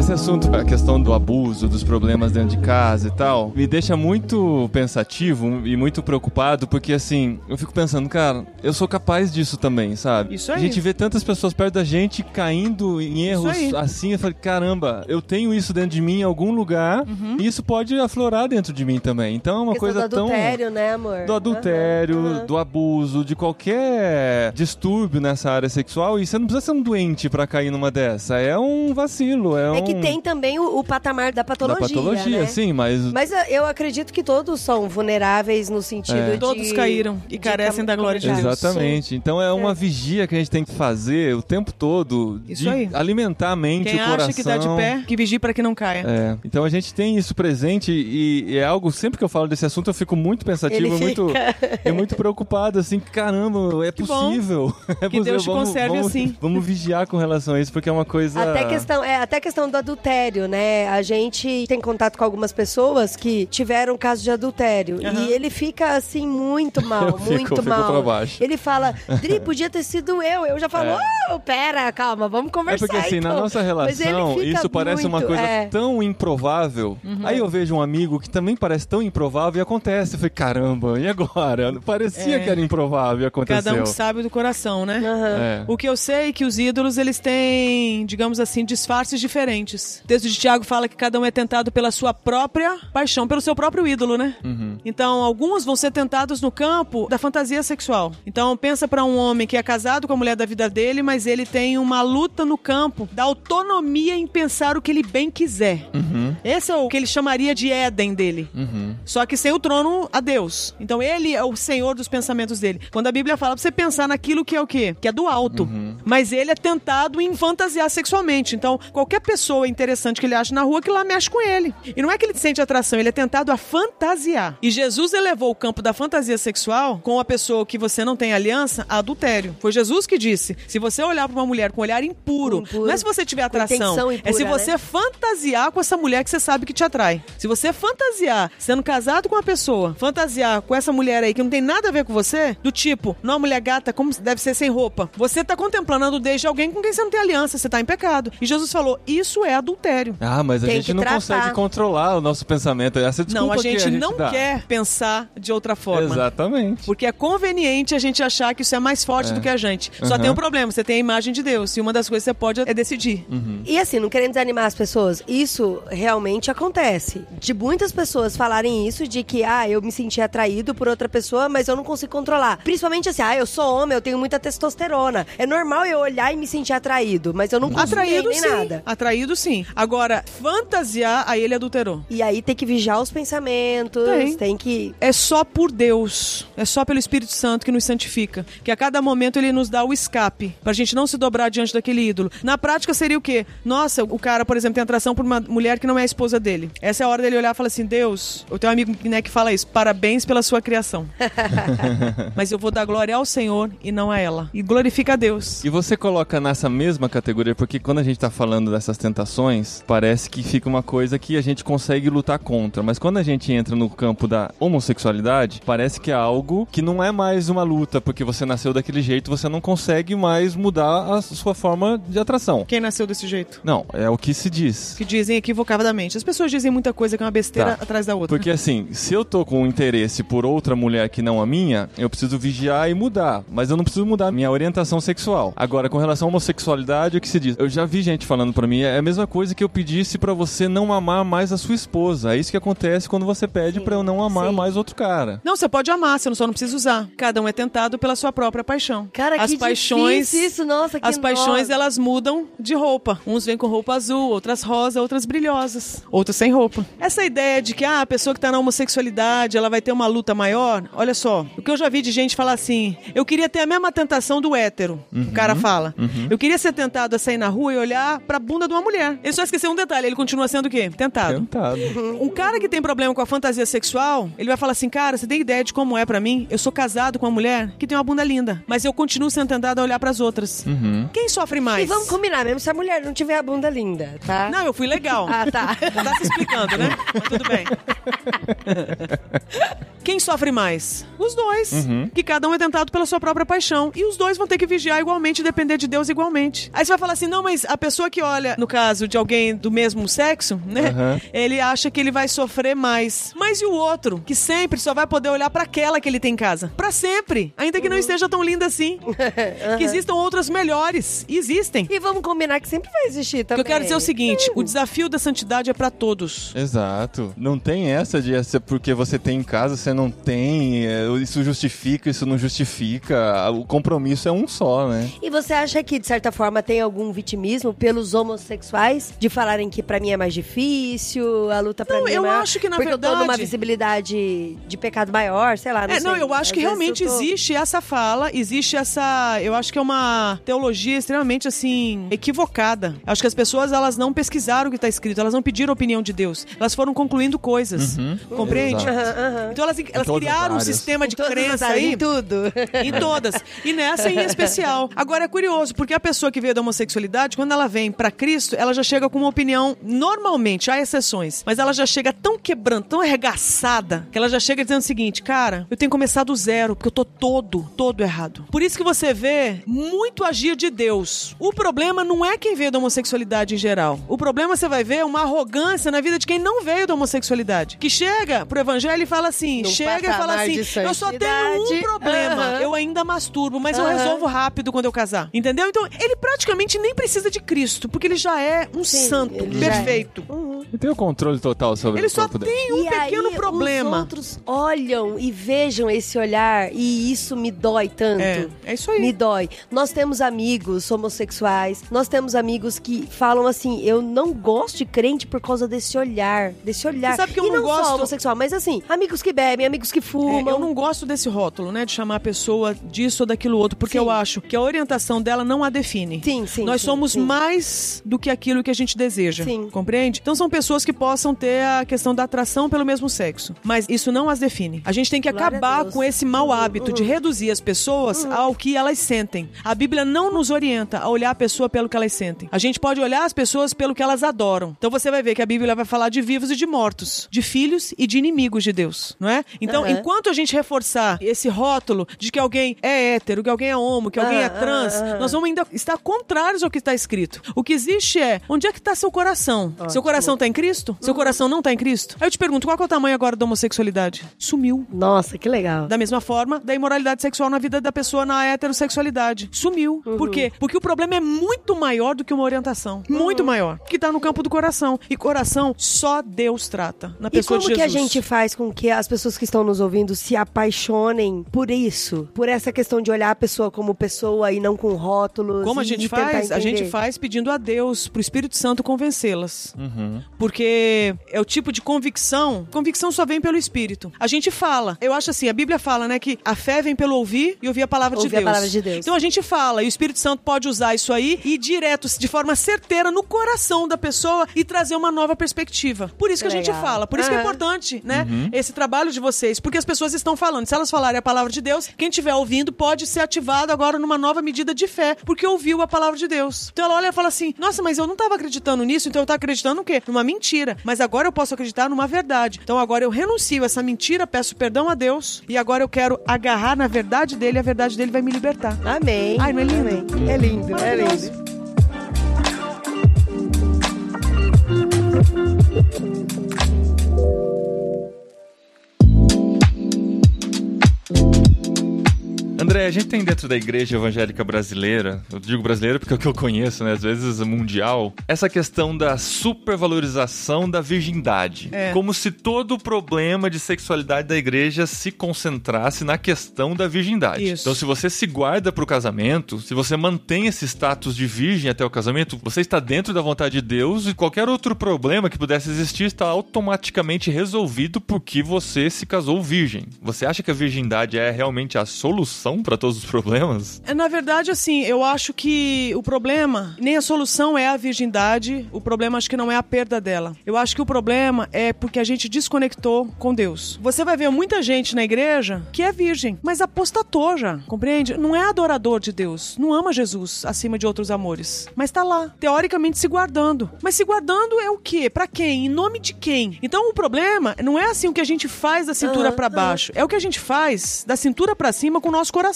Speaker 1: Esse assunto, a questão do abuso, dos problemas dentro de casa e tal, me deixa muito pensativo e muito preocupado, porque assim, eu fico pensando, cara, eu sou capaz disso também, sabe?
Speaker 3: Isso aí.
Speaker 1: A gente vê tantas pessoas perto da gente caindo em erros assim, eu falei, caramba, eu tenho isso dentro de mim em algum lugar
Speaker 3: Uhum.
Speaker 1: e isso pode aflorar dentro de mim também. Então é uma coisa
Speaker 2: do
Speaker 1: tão
Speaker 2: adultério, né, amor?
Speaker 1: do adultério,
Speaker 2: aham.
Speaker 1: do abuso, de qualquer distúrbio nessa área sexual. E você não precisa ser um doente pra cair numa dessa. É um vacilo, é,
Speaker 2: É
Speaker 1: um...
Speaker 2: que tem também o, o patamar da
Speaker 1: da
Speaker 2: patologia,
Speaker 1: patologia,
Speaker 2: né?
Speaker 1: sim, mas...
Speaker 2: Mas eu acredito que todos são vulneráveis no sentido
Speaker 1: É.
Speaker 2: de...
Speaker 3: Todos caíram e
Speaker 2: de
Speaker 3: carecem da glória de. Deus.
Speaker 1: Exatamente. Então é uma vigia que a gente tem que fazer o tempo todo
Speaker 3: Isso
Speaker 1: de
Speaker 3: aí.
Speaker 1: alimentar a mente,
Speaker 3: Quem
Speaker 1: o coração.
Speaker 3: acha que tá de pé, que vigie pra que não caia.
Speaker 1: É, então a gente tem isso presente e, e é algo, sempre que eu falo desse assunto, eu fico muito pensativo,
Speaker 2: Ele
Speaker 1: e muito, é muito preocupado, assim, caramba, é
Speaker 3: Que bom.
Speaker 1: possível. É
Speaker 3: Que Deus te
Speaker 1: vamos,
Speaker 3: conserve
Speaker 1: vamos,
Speaker 3: assim.
Speaker 1: Vamos vigiar com relação a isso, porque é uma coisa...
Speaker 2: Até questão, é, até questão do adultério, né? A gente tem contato com algumas pessoas que tiveram caso de adultério.
Speaker 3: Aham.
Speaker 2: E ele fica assim muito mal,
Speaker 1: Eu fico-
Speaker 2: muito
Speaker 1: fico
Speaker 2: mal.
Speaker 1: pra baixo.
Speaker 2: Ele fala, Dri, podia ter sido eu. Eu já falo, oh, pera, calma, vamos
Speaker 1: É
Speaker 2: conversar.
Speaker 1: porque assim, na
Speaker 2: então."
Speaker 1: nossa
Speaker 2: Mas ele
Speaker 1: relação, isso parece uma
Speaker 2: muito-
Speaker 1: coisa
Speaker 2: é.
Speaker 1: tão improvável. Aí eu vejo um amigo que também parece tão improvável e acontece. Eu falei, caramba, e agora? Parecia
Speaker 3: É.
Speaker 1: que era improvável e aconteceu.
Speaker 3: Cada um sabe do coração, né?
Speaker 1: É.
Speaker 3: O que eu sei é que os ídolos, eles têm, digamos assim, disfarces diferentes. O texto de Tiago fala que cada um é tentado pela sua própria paixão, pelo seu próprio ídolo, né?
Speaker 1: Uhum.
Speaker 3: Então, alguns vão ser tentados no campo da fantasia sexual. Então, pensa pra um homem que é casado com a mulher da vida dele, mas ele tem uma luta no campo da autonomia em pensar o que ele bem quiser.
Speaker 1: Uhum.
Speaker 3: Esse é o que ele chamaria de Éden dele.
Speaker 1: Uhum.
Speaker 3: Só que sem o trono a Deus. Então ele é o senhor dos pensamentos dele. Quando a Bíblia fala pra você pensar naquilo que é o quê? Que é do alto. Mas ele é tentado em fantasiar sexualmente. Então, qualquer pessoa interessante que ele acha na rua que lá mexe com ele. E não é que ele sente atração, ele é tentado a fantasiar. E Jesus elevou o campo da fantasia sexual com a pessoa que você não tem aliança a adultério. Foi Jesus que disse: se você olhar para uma mulher com um olhar impuro,
Speaker 2: Impuro.
Speaker 3: não é se você tiver atração,
Speaker 2: intenção
Speaker 3: é se
Speaker 2: impura,
Speaker 3: você
Speaker 2: né?
Speaker 3: fantasiar com essa mulher que você sabe que te atrai. Se você fantasiar sendo casado com uma pessoa, fantasiar com essa mulher aí que não tem nada a ver com você, do tipo, não, mulher gata, como deve ser sem roupa. Você tá contemplando a nudez de alguém com quem você não tem aliança, você tá em pecado. E Jesus falou: isso é adultério.
Speaker 1: Ah, mas a
Speaker 2: Tem
Speaker 1: gente não
Speaker 2: tratar.
Speaker 1: consegue controlar o nosso pensamento. Essa desculpa
Speaker 3: não, a
Speaker 1: que
Speaker 3: gente, não
Speaker 1: dá.
Speaker 3: quer pensar de outra forma.
Speaker 1: Exatamente.
Speaker 3: Porque é conveniente a gente achar que isso é mais forte do que a gente. Só
Speaker 1: Uhum.
Speaker 3: tem um problema, você tem a imagem de Deus. E uma das coisas que você pode é decidir.
Speaker 2: E assim, não querendo desanimar as pessoas, isso realmente acontece. De muitas pessoas falarem isso, de que, ah, eu me senti atraído por outra pessoa, mas eu não consigo controlar. Principalmente assim, ah, eu sou homem, eu tenho muita testosterona. É normal eu olhar e me sentir atraído, mas eu não consigo
Speaker 3: Atraído
Speaker 2: nem
Speaker 3: sim.
Speaker 2: nada.
Speaker 3: Atraído sim. Agora, fantasiar, aí ele adulterou.
Speaker 2: E aí tem que vigiar os pensamentos,
Speaker 3: Tem.
Speaker 2: tem, que...
Speaker 3: É só por Deus, é só pelo Espírito Santo que nos santifica. Que a cada momento ele nos dá o escape, pra gente não se dobrar diante daquele ídolo. Na prática seria o quê? Nossa, o cara, por exemplo, tem atração por uma mulher que não é a esposa dele. Essa é a hora dele olhar e falar assim: Deus, eu tenho um amigo né, que fala isso, parabéns pela sua criação. Mas eu vou dar glória ao Senhor e não a ela. E glorifica a Deus.
Speaker 1: E você coloca nessa mesma categoria, porque quando a gente tá falando dessas tentações, parece que fica uma coisa que a gente consegue lutar contra. Mas quando a gente entra no campo da homossexualidade, parece que é algo que não é mais uma luta, porque você nasceu daquele jeito, você não consegue mais mudar a sua forma de atração.
Speaker 3: Quem nasceu desse jeito?
Speaker 1: Não, é o que se diz.
Speaker 3: Que dizem equivocadamente. As pessoas dizem muita coisa que é uma besteira
Speaker 1: Tá.
Speaker 3: atrás da outra.
Speaker 1: Porque assim, se eu tô com um interesse por outra mulher que não a minha, eu preciso vigiar e mudar. Mas eu não preciso mudar minha orientação sexual. Agora, com relação à homossexualidade, o que se diz? Eu já vi gente falando pra mim, é a mesma coisa que eu pedisse pra você não amar mais a sua esposa. É isso que acontece quando você pede pra eu não amar
Speaker 2: Sim.
Speaker 1: mais outro cara.
Speaker 3: Não, você pode amar, você só não precisa usar. Cada um é tentado pela sua própria paixão.
Speaker 2: Cara,
Speaker 3: as
Speaker 2: que
Speaker 3: paixões,
Speaker 2: difícil isso, nossa, que
Speaker 3: As paixões,
Speaker 2: nó.
Speaker 3: elas mudam de roupa. Uns vêm com roupa azul, outras rosa, outras brilhosas, outras sem roupa. Essa ideia de que ah, a pessoa que tá na homossexualidade, ela vai ter uma luta maior, olha só. O que eu já vi de gente falar assim, eu queria ter a mesma tentação do hétero. O cara fala. Eu queria ser tentado a sair na rua e olhar pra bunda de uma mulher. Ele só esqueceu um detalhe, ele continua sendo o quê? Tentado.
Speaker 1: Tentado.
Speaker 3: Um cara que tem problema com a fantasia sexual, ele vai falar assim: Cara, você tem ideia de como é pra mim? Eu sou casado com uma mulher que tem uma bunda linda, mas eu continuo sendo tentado a olhar pras outras. Quem sofre mais?
Speaker 2: E vamos combinar, mesmo se a mulher não tiver a bunda linda, tá?
Speaker 3: Não, eu fui legal.
Speaker 2: Ah, tá.
Speaker 3: Não tá se explicando, né? Mas tudo bem. Quem sofre mais? Os dois. Que cada um é tentado pela sua própria paixão. E os dois vão ter que vigiar igualmente e depender de Deus igualmente. Aí você vai falar assim: não, mas a pessoa que olha, no caso de alguém do mesmo sexo, né?
Speaker 1: Aham.
Speaker 3: Ele acha que ele vai sofrer mais. Mas e o outro? Que sempre só vai poder olhar pra aquela que ele tem em casa. Pra sempre. Ainda que não esteja tão linda assim. Que existam outras melhores. E existem.
Speaker 2: E vamos combinar que sempre vai existir
Speaker 3: O que
Speaker 2: também.
Speaker 3: eu quero dizer é o seguinte: o desafio da santidade é pra todos.
Speaker 1: Exato. Não tem essa de essa porque você tem em casa, você não tem. é, Isso justifica, isso não justifica. O compromisso é um só, né?
Speaker 2: E você acha que, de certa forma, tem algum vitimismo pelos homossexuais? De falarem que pra mim é mais difícil, a luta pra
Speaker 3: Não,
Speaker 2: mim é
Speaker 3: eu
Speaker 2: maior?
Speaker 3: acho que, na
Speaker 2: porque eu tô numa
Speaker 3: verdade-
Speaker 2: visibilidade de pecado maior, sei lá, não
Speaker 3: É, não,
Speaker 2: sei.
Speaker 3: eu acho que
Speaker 2: Às vezes
Speaker 3: realmente
Speaker 2: eu tô-
Speaker 3: existe essa fala, existe essa. Eu acho que é uma teologia extremamente assim equivocada. Acho que as pessoas elas não pesquisaram o que está escrito, elas não pediram a opinião de Deus, elas foram concluindo coisas, compreende?
Speaker 1: Exato.
Speaker 2: Aham, aham.
Speaker 3: Então elas, elas criaram um sistema de crença aí
Speaker 2: Em tudo.
Speaker 3: em todas. E nessa em especial. Agora é curioso, porque a pessoa que veio da homossexualidade, quando ela vem pra Cristo, ela já chega com uma opinião, normalmente, há exceções, mas ela já chega tão quebrando, tão arregaçada, que ela já chega dizendo o seguinte, cara, eu tenho que começar do zero, porque eu tô todo, todo errado. Por isso que você vê muito agir de Deus. O problema não é quem veio da homossexualidade em geral. O problema você vai ver uma arrogância na vida de quem não veio da homossexualidade. Que chega pro evangelho e fala assim,
Speaker 2: Num
Speaker 3: chega e fala assim, eu só tenho um problema,
Speaker 2: Aham.
Speaker 3: eu ainda masturbo, mas eu
Speaker 2: Aham.
Speaker 3: resolvo rápido quando eu casar. Entendeu? Então, ele praticamente nem precisa de Cristo, porque ele já é um
Speaker 2: Sim,
Speaker 3: santo,
Speaker 2: ele é.
Speaker 3: perfeito.
Speaker 2: Uhum.
Speaker 1: E tem o controle total sobre
Speaker 3: Ele
Speaker 1: o
Speaker 3: só
Speaker 1: corpo dele.
Speaker 3: tem um
Speaker 2: e
Speaker 3: pequeno
Speaker 2: aí,
Speaker 3: problema.
Speaker 2: Os outros olham e vejam esse olhar e isso me dói tanto.
Speaker 3: É, é isso aí.
Speaker 2: Me dói. Nós temos amigos homossexuais, nós temos amigos que falam assim: eu não gosto de crente por causa desse olhar. Desse olhar.
Speaker 3: Você sabe que eu
Speaker 2: e
Speaker 3: não
Speaker 2: não
Speaker 3: gosto-
Speaker 2: só homossexual, mas assim, amigos que bebem, amigos que
Speaker 3: É,
Speaker 2: fumam.
Speaker 3: eu não gosto desse rótulo, né? De chamar a pessoa disso ou daquilo outro, porque
Speaker 2: Sim.
Speaker 3: eu acho que a orientação dela não a define.
Speaker 2: Sim, sim.
Speaker 3: Nós
Speaker 2: sim,
Speaker 3: somos
Speaker 2: sim.
Speaker 3: mais do que aquilo que a gente deseja.
Speaker 2: Sim.
Speaker 3: Compreende? Então são pessoas que possam ter a questão da atração pelo mesmo sexo. Mas isso não as define. A gente tem que
Speaker 2: Glória
Speaker 3: acabar com esse mau hábito de reduzir as pessoas ao que elas sentem. A Bíblia não nos orienta a olhar a pessoa pelo que elas sentem. A gente pode olhar as pessoas pelo que elas adoram. Então você vai ver que a Bíblia vai falar de vivos e de mortos, de filhos e de inimigos de Deus, não é? Então,
Speaker 2: Aham.
Speaker 3: enquanto a gente reforçar esse rótulo de que alguém é hétero, que alguém é homo, que alguém
Speaker 2: Ah,
Speaker 3: é trans,
Speaker 2: ah, ah.
Speaker 3: nós vamos ainda estar contrários ao que está escrito. O que existe é, onde é que está seu coração? Seu coração está em Cristo? Seu coração não está em Cristo? Aí eu te pergunto, qual que é o tamanho agora da homossexualidade? Sumiu.
Speaker 2: Nossa, que legal.
Speaker 3: Da mesma forma, da imoralidade sexual na vida da pessoa na heterossexualidade. Sumiu.
Speaker 2: Uhum.
Speaker 3: Por quê? Porque o problema é muito maior do que uma orientação.
Speaker 2: Uhum.
Speaker 3: Muito maior. Que tá no campo do coração. E coração só Deus trata. Na
Speaker 2: E
Speaker 3: pessoa
Speaker 2: como
Speaker 3: de
Speaker 2: que a
Speaker 3: Jesus.
Speaker 2: gente faz com que as pessoas que estão nos ouvindo se apaixonem por isso? Por essa questão de olhar a pessoa como pessoa e não com rótulos?
Speaker 3: Como a gente faz? A gente faz pedindo a Deus, pro Espírito Santo convencê-las.
Speaker 1: Uhum.
Speaker 3: Porque é o tipo de convicção. Convicção só vem pelo Espírito. A gente fala. Eu acho assim, a Bíblia fala, né, que a fé vem pelo ouvir e ouvir a palavra de
Speaker 2: Ouvir a
Speaker 3: Deus.
Speaker 2: palavra de Deus.
Speaker 3: Então a gente fala, e o Espírito Santo pode usar isso aí e ir direto, de forma certeira, no coração da pessoa e trazer uma nova perspectiva. Por isso que a gente fala. Por isso que é importante, né, esse trabalho de vocês. Porque as pessoas estão falando. Se elas falarem a palavra de Deus, quem estiver ouvindo pode ser ativado agora numa nova medida de fé, porque ouviu a palavra de Deus. Então ela olha e fala assim: Nossa, mas eu não estava acreditando nisso, então eu estava acreditando no quê? Numa mentira. Mas agora eu posso acreditar numa verdade. Então agora eu renuncio a essa mentira, peço perdão a Deus e agora eu quero agarrar na verdade dele e a verdade dele vai me libertar.
Speaker 2: Amém.
Speaker 3: Ai, não é lindo?
Speaker 2: Amém. É lindo, é
Speaker 3: Maravilhoso.
Speaker 2: lindo.
Speaker 4: André, a gente tem dentro da igreja evangélica brasileira, eu digo brasileira porque é o que eu conheço, né? Às vezes mundial, essa questão da supervalorização da virgindade.
Speaker 3: É.
Speaker 4: Como se todo o problema de sexualidade da igreja se concentrasse na questão da virgindade.
Speaker 3: Isso.
Speaker 4: Então, se você se guarda pro casamento, se você mantém esse status de virgem até o casamento, você está dentro da vontade de Deus e qualquer outro problema que pudesse existir está automaticamente resolvido porque você se casou virgem. Você acha que a virgindade é realmente a solução para todos os problemas?
Speaker 3: É, Na verdade, assim, eu acho que o problema, nem a solução é a virgindade, o problema acho que não é a perda dela. Eu acho que o problema é porque a gente desconectou com Deus. Você vai ver muita gente na igreja que é virgem, mas apostatou já, compreende? Não é adorador de Deus, não ama Jesus acima de outros amores, mas tá lá, teoricamente se guardando. Mas se guardando é o quê? Pra quem? Em nome de quem? Então o problema não é assim o que a gente faz da cintura
Speaker 2: Aham,
Speaker 3: pra baixo, é o que a gente faz da cintura pra cima com o nosso coração.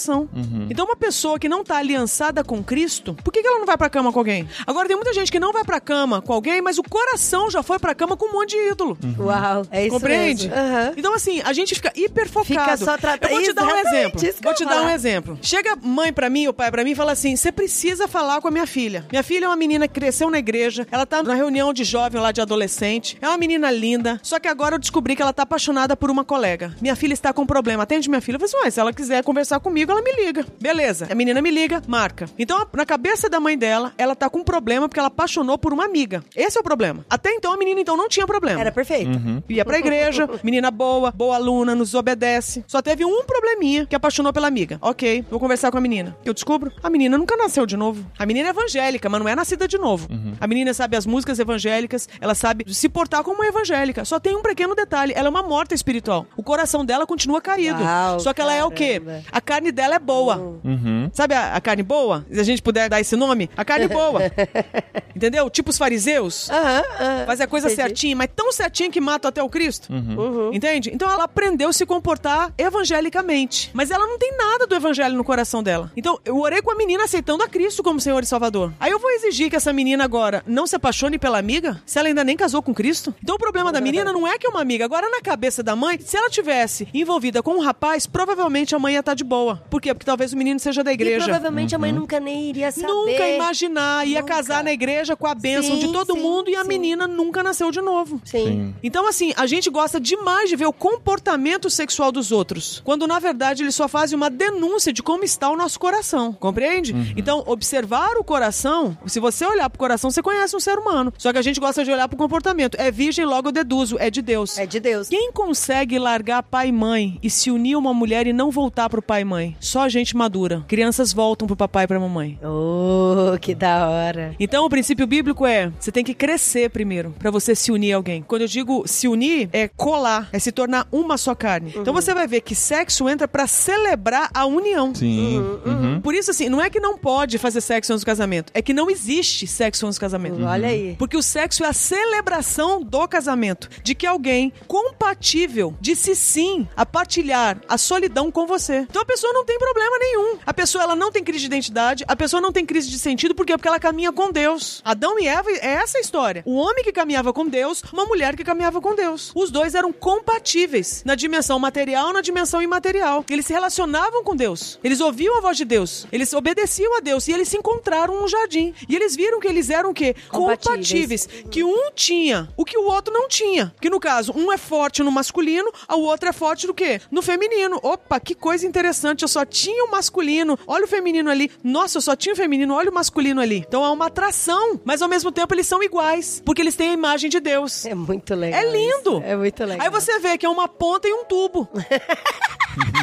Speaker 3: Então, uma pessoa que não tá aliançada com Cristo, por que, que ela não vai pra cama com alguém? Agora, tem muita gente que não vai pra cama com alguém, mas o coração já foi pra cama com um monte de ídolo.
Speaker 2: Uau, é isso
Speaker 3: Compreende?
Speaker 2: mesmo. Aham.
Speaker 3: Então, assim, a gente fica hiper focado.
Speaker 2: Fica só tratando-
Speaker 3: Eu vou te dar um exemplo. Vou te dar um exemplo. Chega mãe pra mim, ou pai pra mim, e fala assim: você precisa falar com a minha filha. Minha filha é uma menina que cresceu na igreja, ela tá na reunião de jovem lá de adolescente. É uma menina linda, só que agora eu descobri que ela tá apaixonada por uma colega. Minha filha está com um problema. Atende minha filha. Eu falei assim: ué, se ela quiser conversar comigo, ela me liga. Beleza. A menina me liga, marca. Então, na cabeça da mãe dela, ela tá com um problema porque ela apaixonou por uma amiga. Esse é o problema. Até então, a menina então não tinha problema.
Speaker 2: Era perfeito.
Speaker 3: Ia pra igreja, menina boa, boa aluna, nos obedece. Só teve um probleminha que apaixonou pela amiga. Ok, vou conversar com a menina. Que eu descubro, a menina nunca nasceu de novo. A menina é evangélica, mas não é nascida de novo. A menina sabe as músicas evangélicas, ela sabe se portar como uma evangélica. Só tem um pequeno detalhe, ela é uma morta espiritual. O coração dela continua caído.
Speaker 2: Uau,
Speaker 3: Só que ela é o quê? A carne dela é boa.
Speaker 4: Uhum.
Speaker 3: Sabe a, a carne boa? Se a gente puder dar esse nome, a carne boa. Entendeu? Tipo os fariseus.
Speaker 2: Aham, aham.
Speaker 3: Fazer a coisa
Speaker 2: Entendi.
Speaker 3: certinha, mas tão certinha que mata até o Cristo.
Speaker 2: Uhum.
Speaker 3: Entende? Então ela aprendeu a se comportar evangelicamente. Mas ela não tem nada do evangelho no coração dela. Então eu orei com a menina aceitando a Cristo como Senhor e Salvador. Aí eu vou exigir que essa menina agora não se apaixone pela amiga, se ela ainda nem casou com Cristo. Então o problema da menina não é que é uma amiga. Agora na cabeça da mãe, se ela tivesse envolvida com um rapaz, provavelmente a mãe ia estar de boa. Por quê? Porque talvez o menino seja da igreja igreja.
Speaker 2: provavelmente a
Speaker 1: Uhum.
Speaker 2: mãe nunca nem iria saber.
Speaker 3: Nunca imaginar. Ia
Speaker 2: Nunca.
Speaker 3: casar na igreja com a bênção
Speaker 2: Sim,
Speaker 3: de todo
Speaker 2: sim,
Speaker 3: mundo e a
Speaker 2: sim.
Speaker 3: menina nunca nasceu de novo.
Speaker 2: Sim.
Speaker 3: Então, assim, a gente gosta demais de ver o comportamento sexual dos outros, quando na verdade eles só fazem uma denúncia de como está o nosso coração. Compreende? Então, observar o coração, se você olhar pro coração, você conhece um ser humano. Só que a gente gosta de olhar pro comportamento. É virgem, logo eu deduzo, é de Deus.
Speaker 2: É de Deus.
Speaker 3: Quem consegue largar pai e mãe e se unir a uma mulher e não voltar pro pai e mãe? Só gente madura. Crianças voltam pro papai e pra mamãe.
Speaker 2: Oh, que da hora.
Speaker 3: Então, o princípio bíblico é: você tem que crescer primeiro pra você se unir a alguém. Quando eu digo se unir, é colar, é se tornar uma só carne. Então você vai ver que sexo entra pra celebrar a união.
Speaker 1: Sim. Uhum.
Speaker 3: Por isso, assim, não é que não pode fazer sexo antes do casamento, é que não existe sexo antes do casamento.
Speaker 2: Olha aí.
Speaker 3: Porque o sexo é a celebração do casamento, de que alguém compatível disse sim a partilhar a solidão com você. Então a pessoa não tem problema nenhum. A pessoa ela não tem crise de identidade, a pessoa não tem crise de sentido, por quê? Porque ela caminha com Deus. Adão e Eva é essa a história. O homem que caminhava com Deus, uma mulher que caminhava com Deus. Os dois eram compatíveis na dimensão material, na dimensão imaterial. Eles se relacionavam com Deus. Eles ouviam a voz de Deus. Eles obedeciam a Deus e eles se encontraram no jardim. E eles viram que eles eram o quê?
Speaker 2: Compatíveis.
Speaker 3: Compatíveis. Que um tinha o que o outro não tinha. Que no caso, um é forte no masculino, o outro é forte do quê? No feminino. Opa, que coisa interessante. Eu só tinha o masculino. Olha o feminino ali. Nossa, eu só tinha o feminino. Olha o masculino ali. Então há uma atração, mas ao mesmo tempo eles são iguais, porque eles têm a imagem de Deus.
Speaker 2: É muito legal.
Speaker 3: É lindo.
Speaker 2: isso. É muito legal.
Speaker 3: Aí você vê que é uma ponta e um tubo.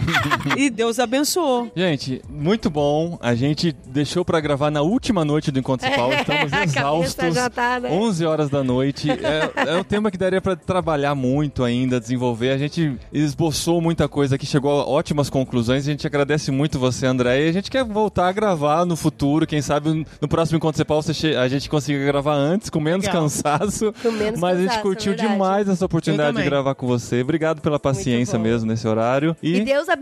Speaker 3: e Deus abençoou.
Speaker 1: Gente, muito bom. A gente deixou pra gravar na última noite do Encontro Paulo. Estamos exaustos.
Speaker 2: já tá, né?
Speaker 1: 11 horas da noite. É, é um tema que daria pra trabalhar muito ainda, desenvolver. A gente esboçou muita coisa aqui, chegou a ótimas conclusões. A gente agradece muito você, André. E a gente quer voltar a gravar no futuro. Quem sabe no próximo Encontro Paulo a gente consiga gravar antes, com menos
Speaker 3: Legal.
Speaker 1: cansaço.
Speaker 2: Com menos
Speaker 1: Mas a gente
Speaker 2: cansaço,
Speaker 1: curtiu
Speaker 2: é verdade.
Speaker 1: demais essa oportunidade de gravar com você. Obrigado pela paciência mesmo nesse horário.
Speaker 2: E Deus abençoe,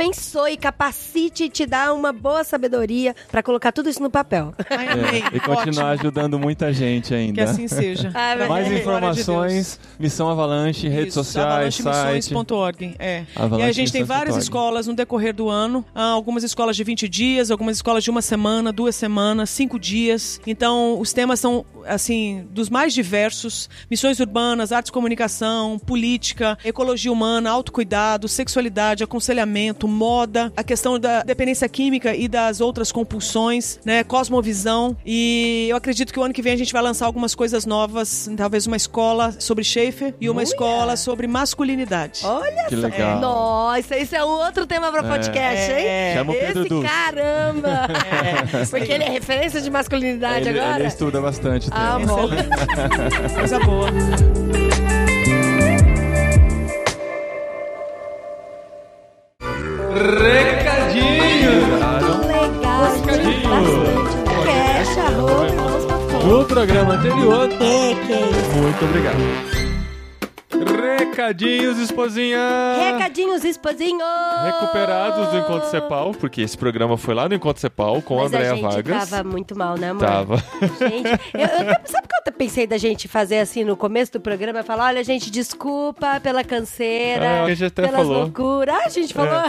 Speaker 2: capacite e te dá uma boa sabedoria pra colocar tudo isso no papel.
Speaker 1: É, e continuar
Speaker 3: Ótimo.
Speaker 1: ajudando muita gente ainda.
Speaker 3: Que assim seja.
Speaker 2: Ah,
Speaker 1: Mais
Speaker 3: de Deus.
Speaker 1: informações, Missão Avalanche, redes
Speaker 3: Isso,
Speaker 1: sociais, site.
Speaker 3: avalanchemissões.org, é.
Speaker 1: Avalanche
Speaker 3: e a gente tem várias escolas no decorrer do ano. Ah, algumas escolas de 20 dias, algumas escolas de uma semana, duas semanas, cinco dias. Então, os temas são, assim, dos mais diversos. Missões urbanas, arte e comunicação, política, ecologia humana, autocuidado, sexualidade, aconselhamento, moda, a questão da dependência química e das outras compulsões, né? Cosmovisão. E eu acredito que o ano que vem a gente vai lançar algumas coisas novas, talvez uma escola sobre Schaefer e uma escola sobre masculinidade.
Speaker 2: Olha
Speaker 1: Que
Speaker 2: só.
Speaker 1: legal.
Speaker 2: Nossa, isso é um outro tema pra podcast, hein?
Speaker 3: É.
Speaker 1: Chama o Pedro
Speaker 2: Esse caramba! Porque ele é referência de masculinidade
Speaker 1: Ele,
Speaker 2: agora?
Speaker 1: ele estuda bastante.
Speaker 2: Ah, bom.
Speaker 3: Coisa boa.
Speaker 1: Programa anterior.
Speaker 2: É, que isso.
Speaker 1: Muito obrigado. Recadinhos, esposinha!
Speaker 2: Recadinhos, esposinhos!
Speaker 4: Recuperados do Encontro Cepal, porque esse programa foi lá no Encontro Cepal com a
Speaker 2: Mas
Speaker 4: Andréa
Speaker 2: a gente
Speaker 4: Vargas.
Speaker 2: tava muito mal, né, amor?
Speaker 4: Tava.
Speaker 2: Gente, eu, eu sabe o que eu até pensei da gente fazer assim no começo do programa? Falar, olha, gente, desculpa pela canseira,
Speaker 4: É, a gente até
Speaker 2: pelas
Speaker 4: falou.
Speaker 2: loucuras. Ah, a gente falou.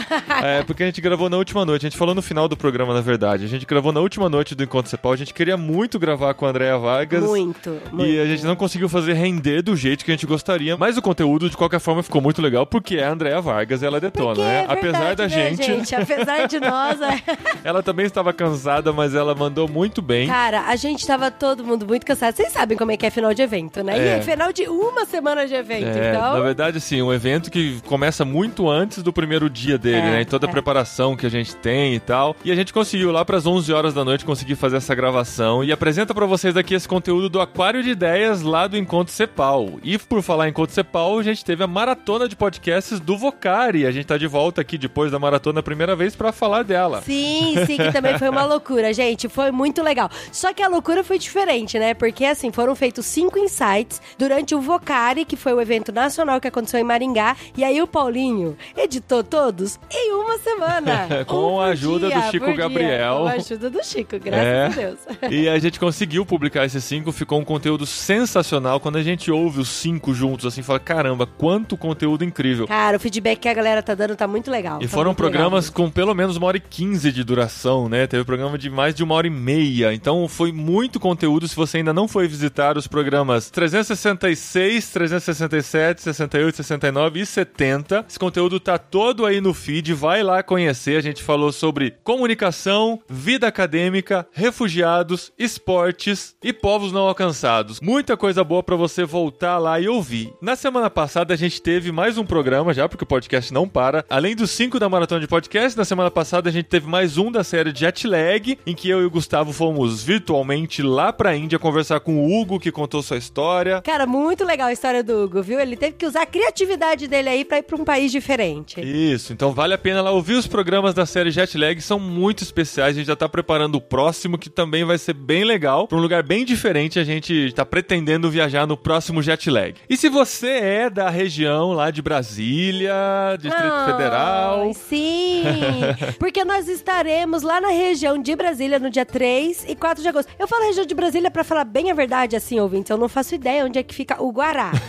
Speaker 4: É, porque a gente gravou na última noite. A gente falou no final do programa, na verdade. A gente gravou na última noite do Encontro Cepal. A gente queria muito gravar com a Andréa Vargas.
Speaker 2: muito, muito.
Speaker 4: E a gente não conseguiu fazer render do jeito que a gente gostaria. Mas o conteúdo, de qualquer forma, ficou muito legal, porque é a Andréa Vargas, ela detona,
Speaker 2: Porque
Speaker 4: né?
Speaker 2: é
Speaker 4: Apesar
Speaker 2: verdade,
Speaker 4: da
Speaker 2: né,
Speaker 4: gente,
Speaker 2: Apesar de nós, é.
Speaker 4: ela também estava cansada, mas ela mandou muito bem.
Speaker 2: Cara, a gente tava todo mundo muito cansado. Vocês sabem como é que é final de evento, né? E
Speaker 4: É.
Speaker 2: é final de uma semana de evento,
Speaker 4: É,
Speaker 2: então.
Speaker 4: na verdade, assim, um evento que começa muito antes do primeiro dia dele,
Speaker 2: É,
Speaker 4: né? E toda a
Speaker 2: é.
Speaker 4: preparação que a gente tem e tal. E a gente conseguiu lá pras 11 horas da noite conseguir fazer essa gravação e apresenta pra vocês aqui esse conteúdo do Aquário de Ideias lá do Encontro Cepal. E por falar em Encontro Cepal, a gente teve a maratona de podcasts do Vocari. A gente tá de volta aqui depois da maratona a primeira vez pra falar dela.
Speaker 2: Sim, sim, que também foi uma loucura, gente. Foi muito legal. Só que a loucura foi diferente, né? Porque, assim, foram feitos cinco insights durante o Vocari, que foi o evento nacional que aconteceu em Maringá. E aí o Paulinho editou todos em uma semana.
Speaker 4: Com
Speaker 2: Um
Speaker 4: a ajuda do
Speaker 2: dia,
Speaker 4: Chico
Speaker 2: por dia.
Speaker 4: Gabriel.
Speaker 2: Com a ajuda do Chico, graças
Speaker 4: É.
Speaker 2: a Deus.
Speaker 4: E a gente conseguiu publicar esses cinco, ficou um conteúdo sensacional. Quando a gente ouve os cinco juntos, assim, fala: caramba,
Speaker 1: quanto conteúdo incrível.
Speaker 2: Cara, o feedback que a galera tá dando tá muito legal.
Speaker 1: E
Speaker 2: tá
Speaker 1: foram programas
Speaker 2: legal.
Speaker 1: com pelo menos uma hora e quinze de duração, né? Teve programa de mais de uma hora e meia. Então foi muito conteúdo. Se você ainda não foi visitar os programas 366, 367, 68, 69 e 70, esse conteúdo tá todo aí no feed. Vai lá conhecer. A gente falou sobre comunicação, vida acadêmica, refugiados, esportes e povos não alcançados. Muita coisa boa pra você voltar lá e ouvir. Na semana passada a gente teve mais um programa já, porque o podcast não para. Além dos cinco da maratona de podcast, na semana passada a gente teve mais um da série Jet Lag, em que eu e o Gustavo fomos virtualmente lá pra Índia conversar com o Hugo, que contou sua história.
Speaker 2: Cara, muito legal a história do Hugo, viu? Ele teve que usar a criatividade dele aí pra ir pra um país diferente.
Speaker 1: Isso, então vale a pena lá ouvir os programas da série Jet Lag, são muito especiais. A gente já tá preparando o próximo, que também vai ser bem legal. Pra um lugar bem diferente, a gente tá pretendendo viajar no próximo Jet Lag. E se você é da região lá de Brasília, Distrito Federal,
Speaker 2: Sim, porque nós estaremos lá na região de Brasília no dia 3 e 4 de agosto. Eu falo região de Brasília pra falar bem a verdade, assim, ouvintes. Eu não faço ideia onde é que fica o Guará.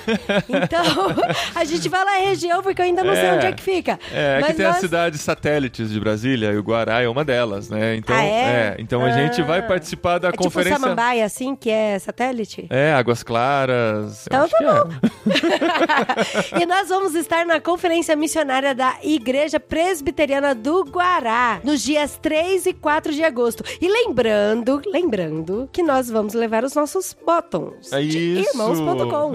Speaker 2: Então, a gente vai lá na região porque eu ainda não sei
Speaker 1: É.
Speaker 2: onde é que fica.
Speaker 1: É,
Speaker 2: Mas
Speaker 1: que tem
Speaker 2: nós-
Speaker 1: as cidades satélites de Brasília e o Guará é uma delas, né? Então,
Speaker 2: Ah, é?
Speaker 1: então a gente
Speaker 2: Ah.
Speaker 1: vai participar da
Speaker 2: É tipo
Speaker 1: conferência.
Speaker 2: Samambaia, assim, que é satélite?
Speaker 1: É, Águas Claras.
Speaker 2: Então tá
Speaker 1: é.
Speaker 2: E nós vamos estar na Conferência Missionária da Igreja Presbiteriana do Guará, nos dias 3 e 4 de agosto. E lembrando, lembrando que nós vamos levar os nossos botões
Speaker 1: É
Speaker 2: de irmãos.com.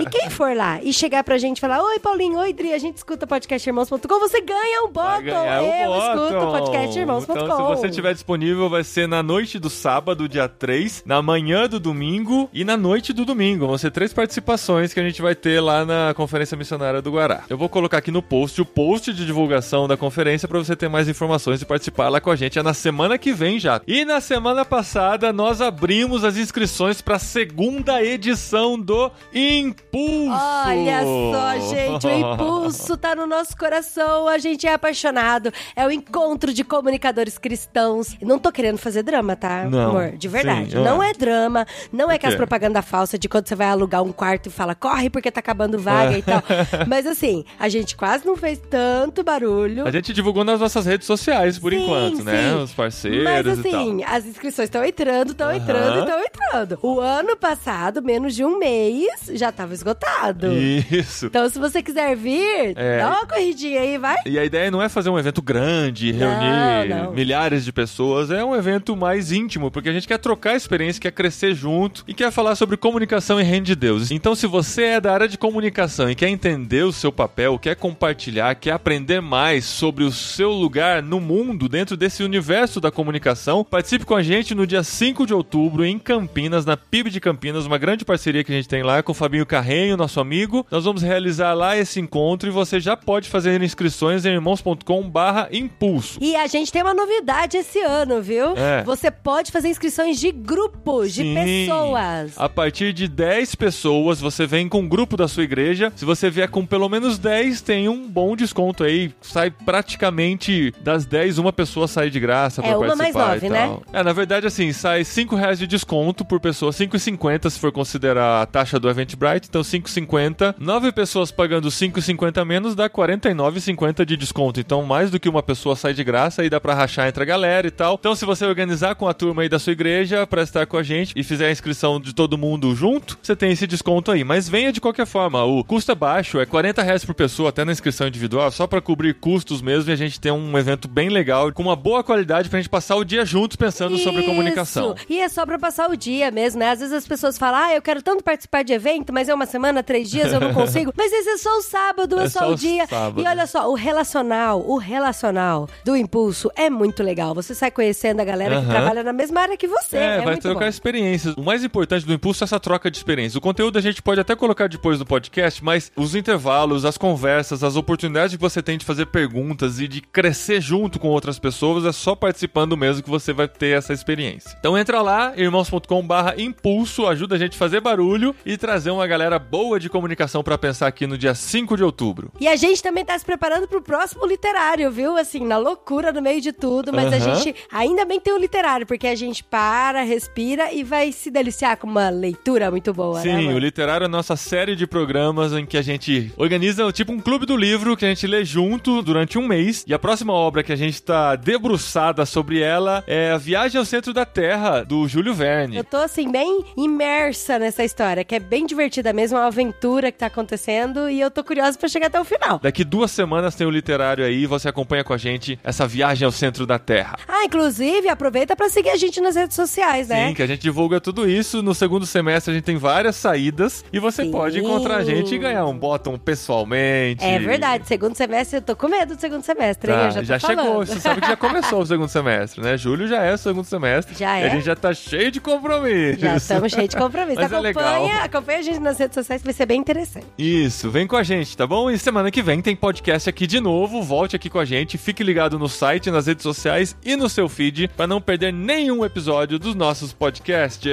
Speaker 2: E quem for lá e chegar pra gente e falar: Oi, Paulinho, oi, Dri, a gente escuta podcast irmãos.com, você ganha um botão. Eu
Speaker 1: bottom.
Speaker 2: escuto podcast irmãos.com.
Speaker 1: Então, se você estiver disponível, vai ser na noite do sábado, dia 3, na manhã do domingo e na noite do domingo. Vão ser três participações que a gente vai ter lá na Conferência Missionária do Guará. Eu vou colocar aqui no post o post de divulgação da conferência para você ter mais informações e participar lá com a gente. É na semana que vem já. E na semana passada, nós abrimos as inscrições para a segunda edição do Impulso.
Speaker 2: Olha só, gente, o impulso tá no nosso coração, a gente é apaixonado. É o encontro de comunicadores cristãos. Não tô querendo fazer drama, tá,
Speaker 1: Não,
Speaker 2: amor? De verdade.
Speaker 1: sim, ah.
Speaker 2: não é drama, não é que as
Speaker 1: quê?
Speaker 2: propaganda falsa de quando você vai alugar um quarto e fala, corre porque tá acabando vaga e tal. Mas assim, a gente quase não fez tanto barulho.
Speaker 1: A gente divulgou nas nossas redes sociais por
Speaker 2: Sim,
Speaker 1: enquanto, né?
Speaker 2: sim.
Speaker 1: Os parceiros
Speaker 2: Mas
Speaker 1: e tal.
Speaker 2: assim, as inscrições estão entrando, estão entrando,
Speaker 1: Aham.
Speaker 2: estão entrando. O ano passado, menos de um mês, já tava esgotado.
Speaker 1: Isso.
Speaker 2: Então, se você quiser vir,
Speaker 1: É.
Speaker 2: dá uma corridinha aí, vai.
Speaker 1: E a ideia não é fazer um evento grande,
Speaker 2: Não,
Speaker 1: reunir
Speaker 2: não.
Speaker 1: milhares de pessoas, é um evento mais íntimo, porque a gente quer trocar experiência, quer crescer junto e quer falar sobre comunicação e reino de Deus. Então, se você é da área de comunicação e quer entender o seu papel, quer compartilhar, quer aprender mais sobre o seu lugar no mundo, dentro desse universo da comunicação, participe com a gente no dia 5 de outubro em Campinas, na PIB de Campinas, uma grande parceria que a gente tem lá com o Fabinho Carrenho, nosso amigo. Nós vamos realizar lá esse encontro e você já pode fazer inscrições em irmãos.com barra impulso.
Speaker 2: E a gente tem uma novidade esse ano, viu?
Speaker 1: É.
Speaker 2: Você pode fazer inscrições de grupos, de
Speaker 1: Sim.
Speaker 2: pessoas.
Speaker 1: A partir de 10 pessoas, você vem com o grupo da sua igreja. Se você vier com pelo menos 10, tem um bom desconto aí. Sai praticamente das 10, uma pessoa sai de graça pra
Speaker 2: É, uma mais
Speaker 1: participar
Speaker 2: nove,
Speaker 1: e
Speaker 2: né?
Speaker 1: tal. É, na verdade, assim, sai 5 reais de desconto por pessoa, 5,50 se for considerar a taxa do Eventbrite. Então, 5,50. 9 pessoas pagando 5,50 menos dá 49,50 de desconto. Então, mais do que uma pessoa sai de graça e dá pra rachar entre a galera e tal. Então, se você organizar com a turma aí da sua igreja pra estar com a gente e fizer a inscrição de todo mundo junto, você tem esse desconto aí. Mas venha de qualquer forma. O custo é baixo, é 40 reais por pessoa, até na inscrição individual, só pra cobrir custos mesmo e a gente tem um evento bem legal, com uma boa qualidade pra gente passar o dia juntos pensando sobre
Speaker 2: Isso.
Speaker 1: comunicação.
Speaker 2: E é só pra passar o dia mesmo, né? Às vezes as pessoas falam, ah, eu quero tanto participar de evento, mas é uma semana, três dias, eu não consigo. mas esse é só o sábado, é,
Speaker 1: É
Speaker 2: só,
Speaker 1: só
Speaker 2: o dia.
Speaker 1: sábado.
Speaker 2: E olha só, o relacional, o relacional do Impulso é muito legal. Você sai conhecendo a galera que
Speaker 1: Aham.
Speaker 2: trabalha na mesma área que você.
Speaker 1: É,
Speaker 2: É,
Speaker 1: vai trocar
Speaker 2: bom.
Speaker 1: experiências. O mais importante do impulso é essa troca de experiências. O conteúdo a gente pode até colocar depois no podcast, mas os intervalos, as conversas, as oportunidades que você tem de fazer perguntas e de crescer junto com outras pessoas é só participando mesmo que você vai ter essa experiência. Então entra lá, irmãos.com barra impulso, ajuda a gente a fazer barulho e trazer uma galera boa de comunicação para pensar aqui no dia 5 de outubro.
Speaker 2: E a gente também tá se preparando pro próximo literário, viu? Assim, na loucura no meio de tudo, mas a
Speaker 1: Aham.
Speaker 2: gente ainda bem tem o literário, porque a gente para, respira e vai se deliciar com uma leitura muito boa, né?
Speaker 1: Sim,
Speaker 2: amor?
Speaker 1: o Literário é a nossa série de programas em que a gente organiza tipo um clube do livro que a gente lê junto durante um mês. E a próxima obra que a gente tá debruçada sobre ela é A Viagem ao Centro da Terra, do Júlio Verne.
Speaker 2: Eu tô, assim, bem imersa nessa história, que é bem divertida mesmo, é uma aventura que tá acontecendo e eu tô curiosa pra chegar até o final.
Speaker 1: Daqui duas semanas tem o Literário aí, você acompanha com a gente essa viagem ao centro da Terra.
Speaker 2: Ah, inclusive, aproveita pra seguir a gente nas redes sociais, né?
Speaker 1: Sim, que a gente divulga tudo isso. No segundo semestre a gente tem várias saídas e você
Speaker 2: Sim.
Speaker 1: pode encontrar a gente ganhar um bottom pessoalmente.
Speaker 2: É verdade, segundo semestre, eu tô com medo do segundo semestre, hein?
Speaker 1: Tá,
Speaker 2: Eu já,
Speaker 1: já
Speaker 2: tô
Speaker 1: chegou,
Speaker 2: falando.
Speaker 1: você sabe que já começou o segundo semestre, né? Julho já é o segundo semestre.
Speaker 2: Já é?
Speaker 1: a gente já tá cheio de compromisso.
Speaker 2: Já estamos cheios de compromisso.
Speaker 1: Mas é
Speaker 2: acompanha,
Speaker 1: legal.
Speaker 2: acompanha a gente nas redes sociais, vai ser bem interessante.
Speaker 1: Isso, vem com a gente, tá bom? E semana que vem tem podcast aqui de novo. Volte aqui com a gente, fique ligado no site, nas redes sociais e no seu feed para não perder nenhum episódio dos nossos podcasts.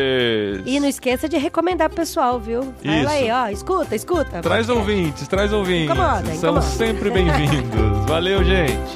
Speaker 2: E não esqueça de recomendar pro pessoal, viu? Fala
Speaker 1: Isso.
Speaker 2: aí, ó, escuta, escuta.
Speaker 1: Traz ouvintes, traz ouvintes.
Speaker 2: Incomoda,
Speaker 1: São
Speaker 2: incomoda.
Speaker 1: sempre bem-vindos. Valeu, gente.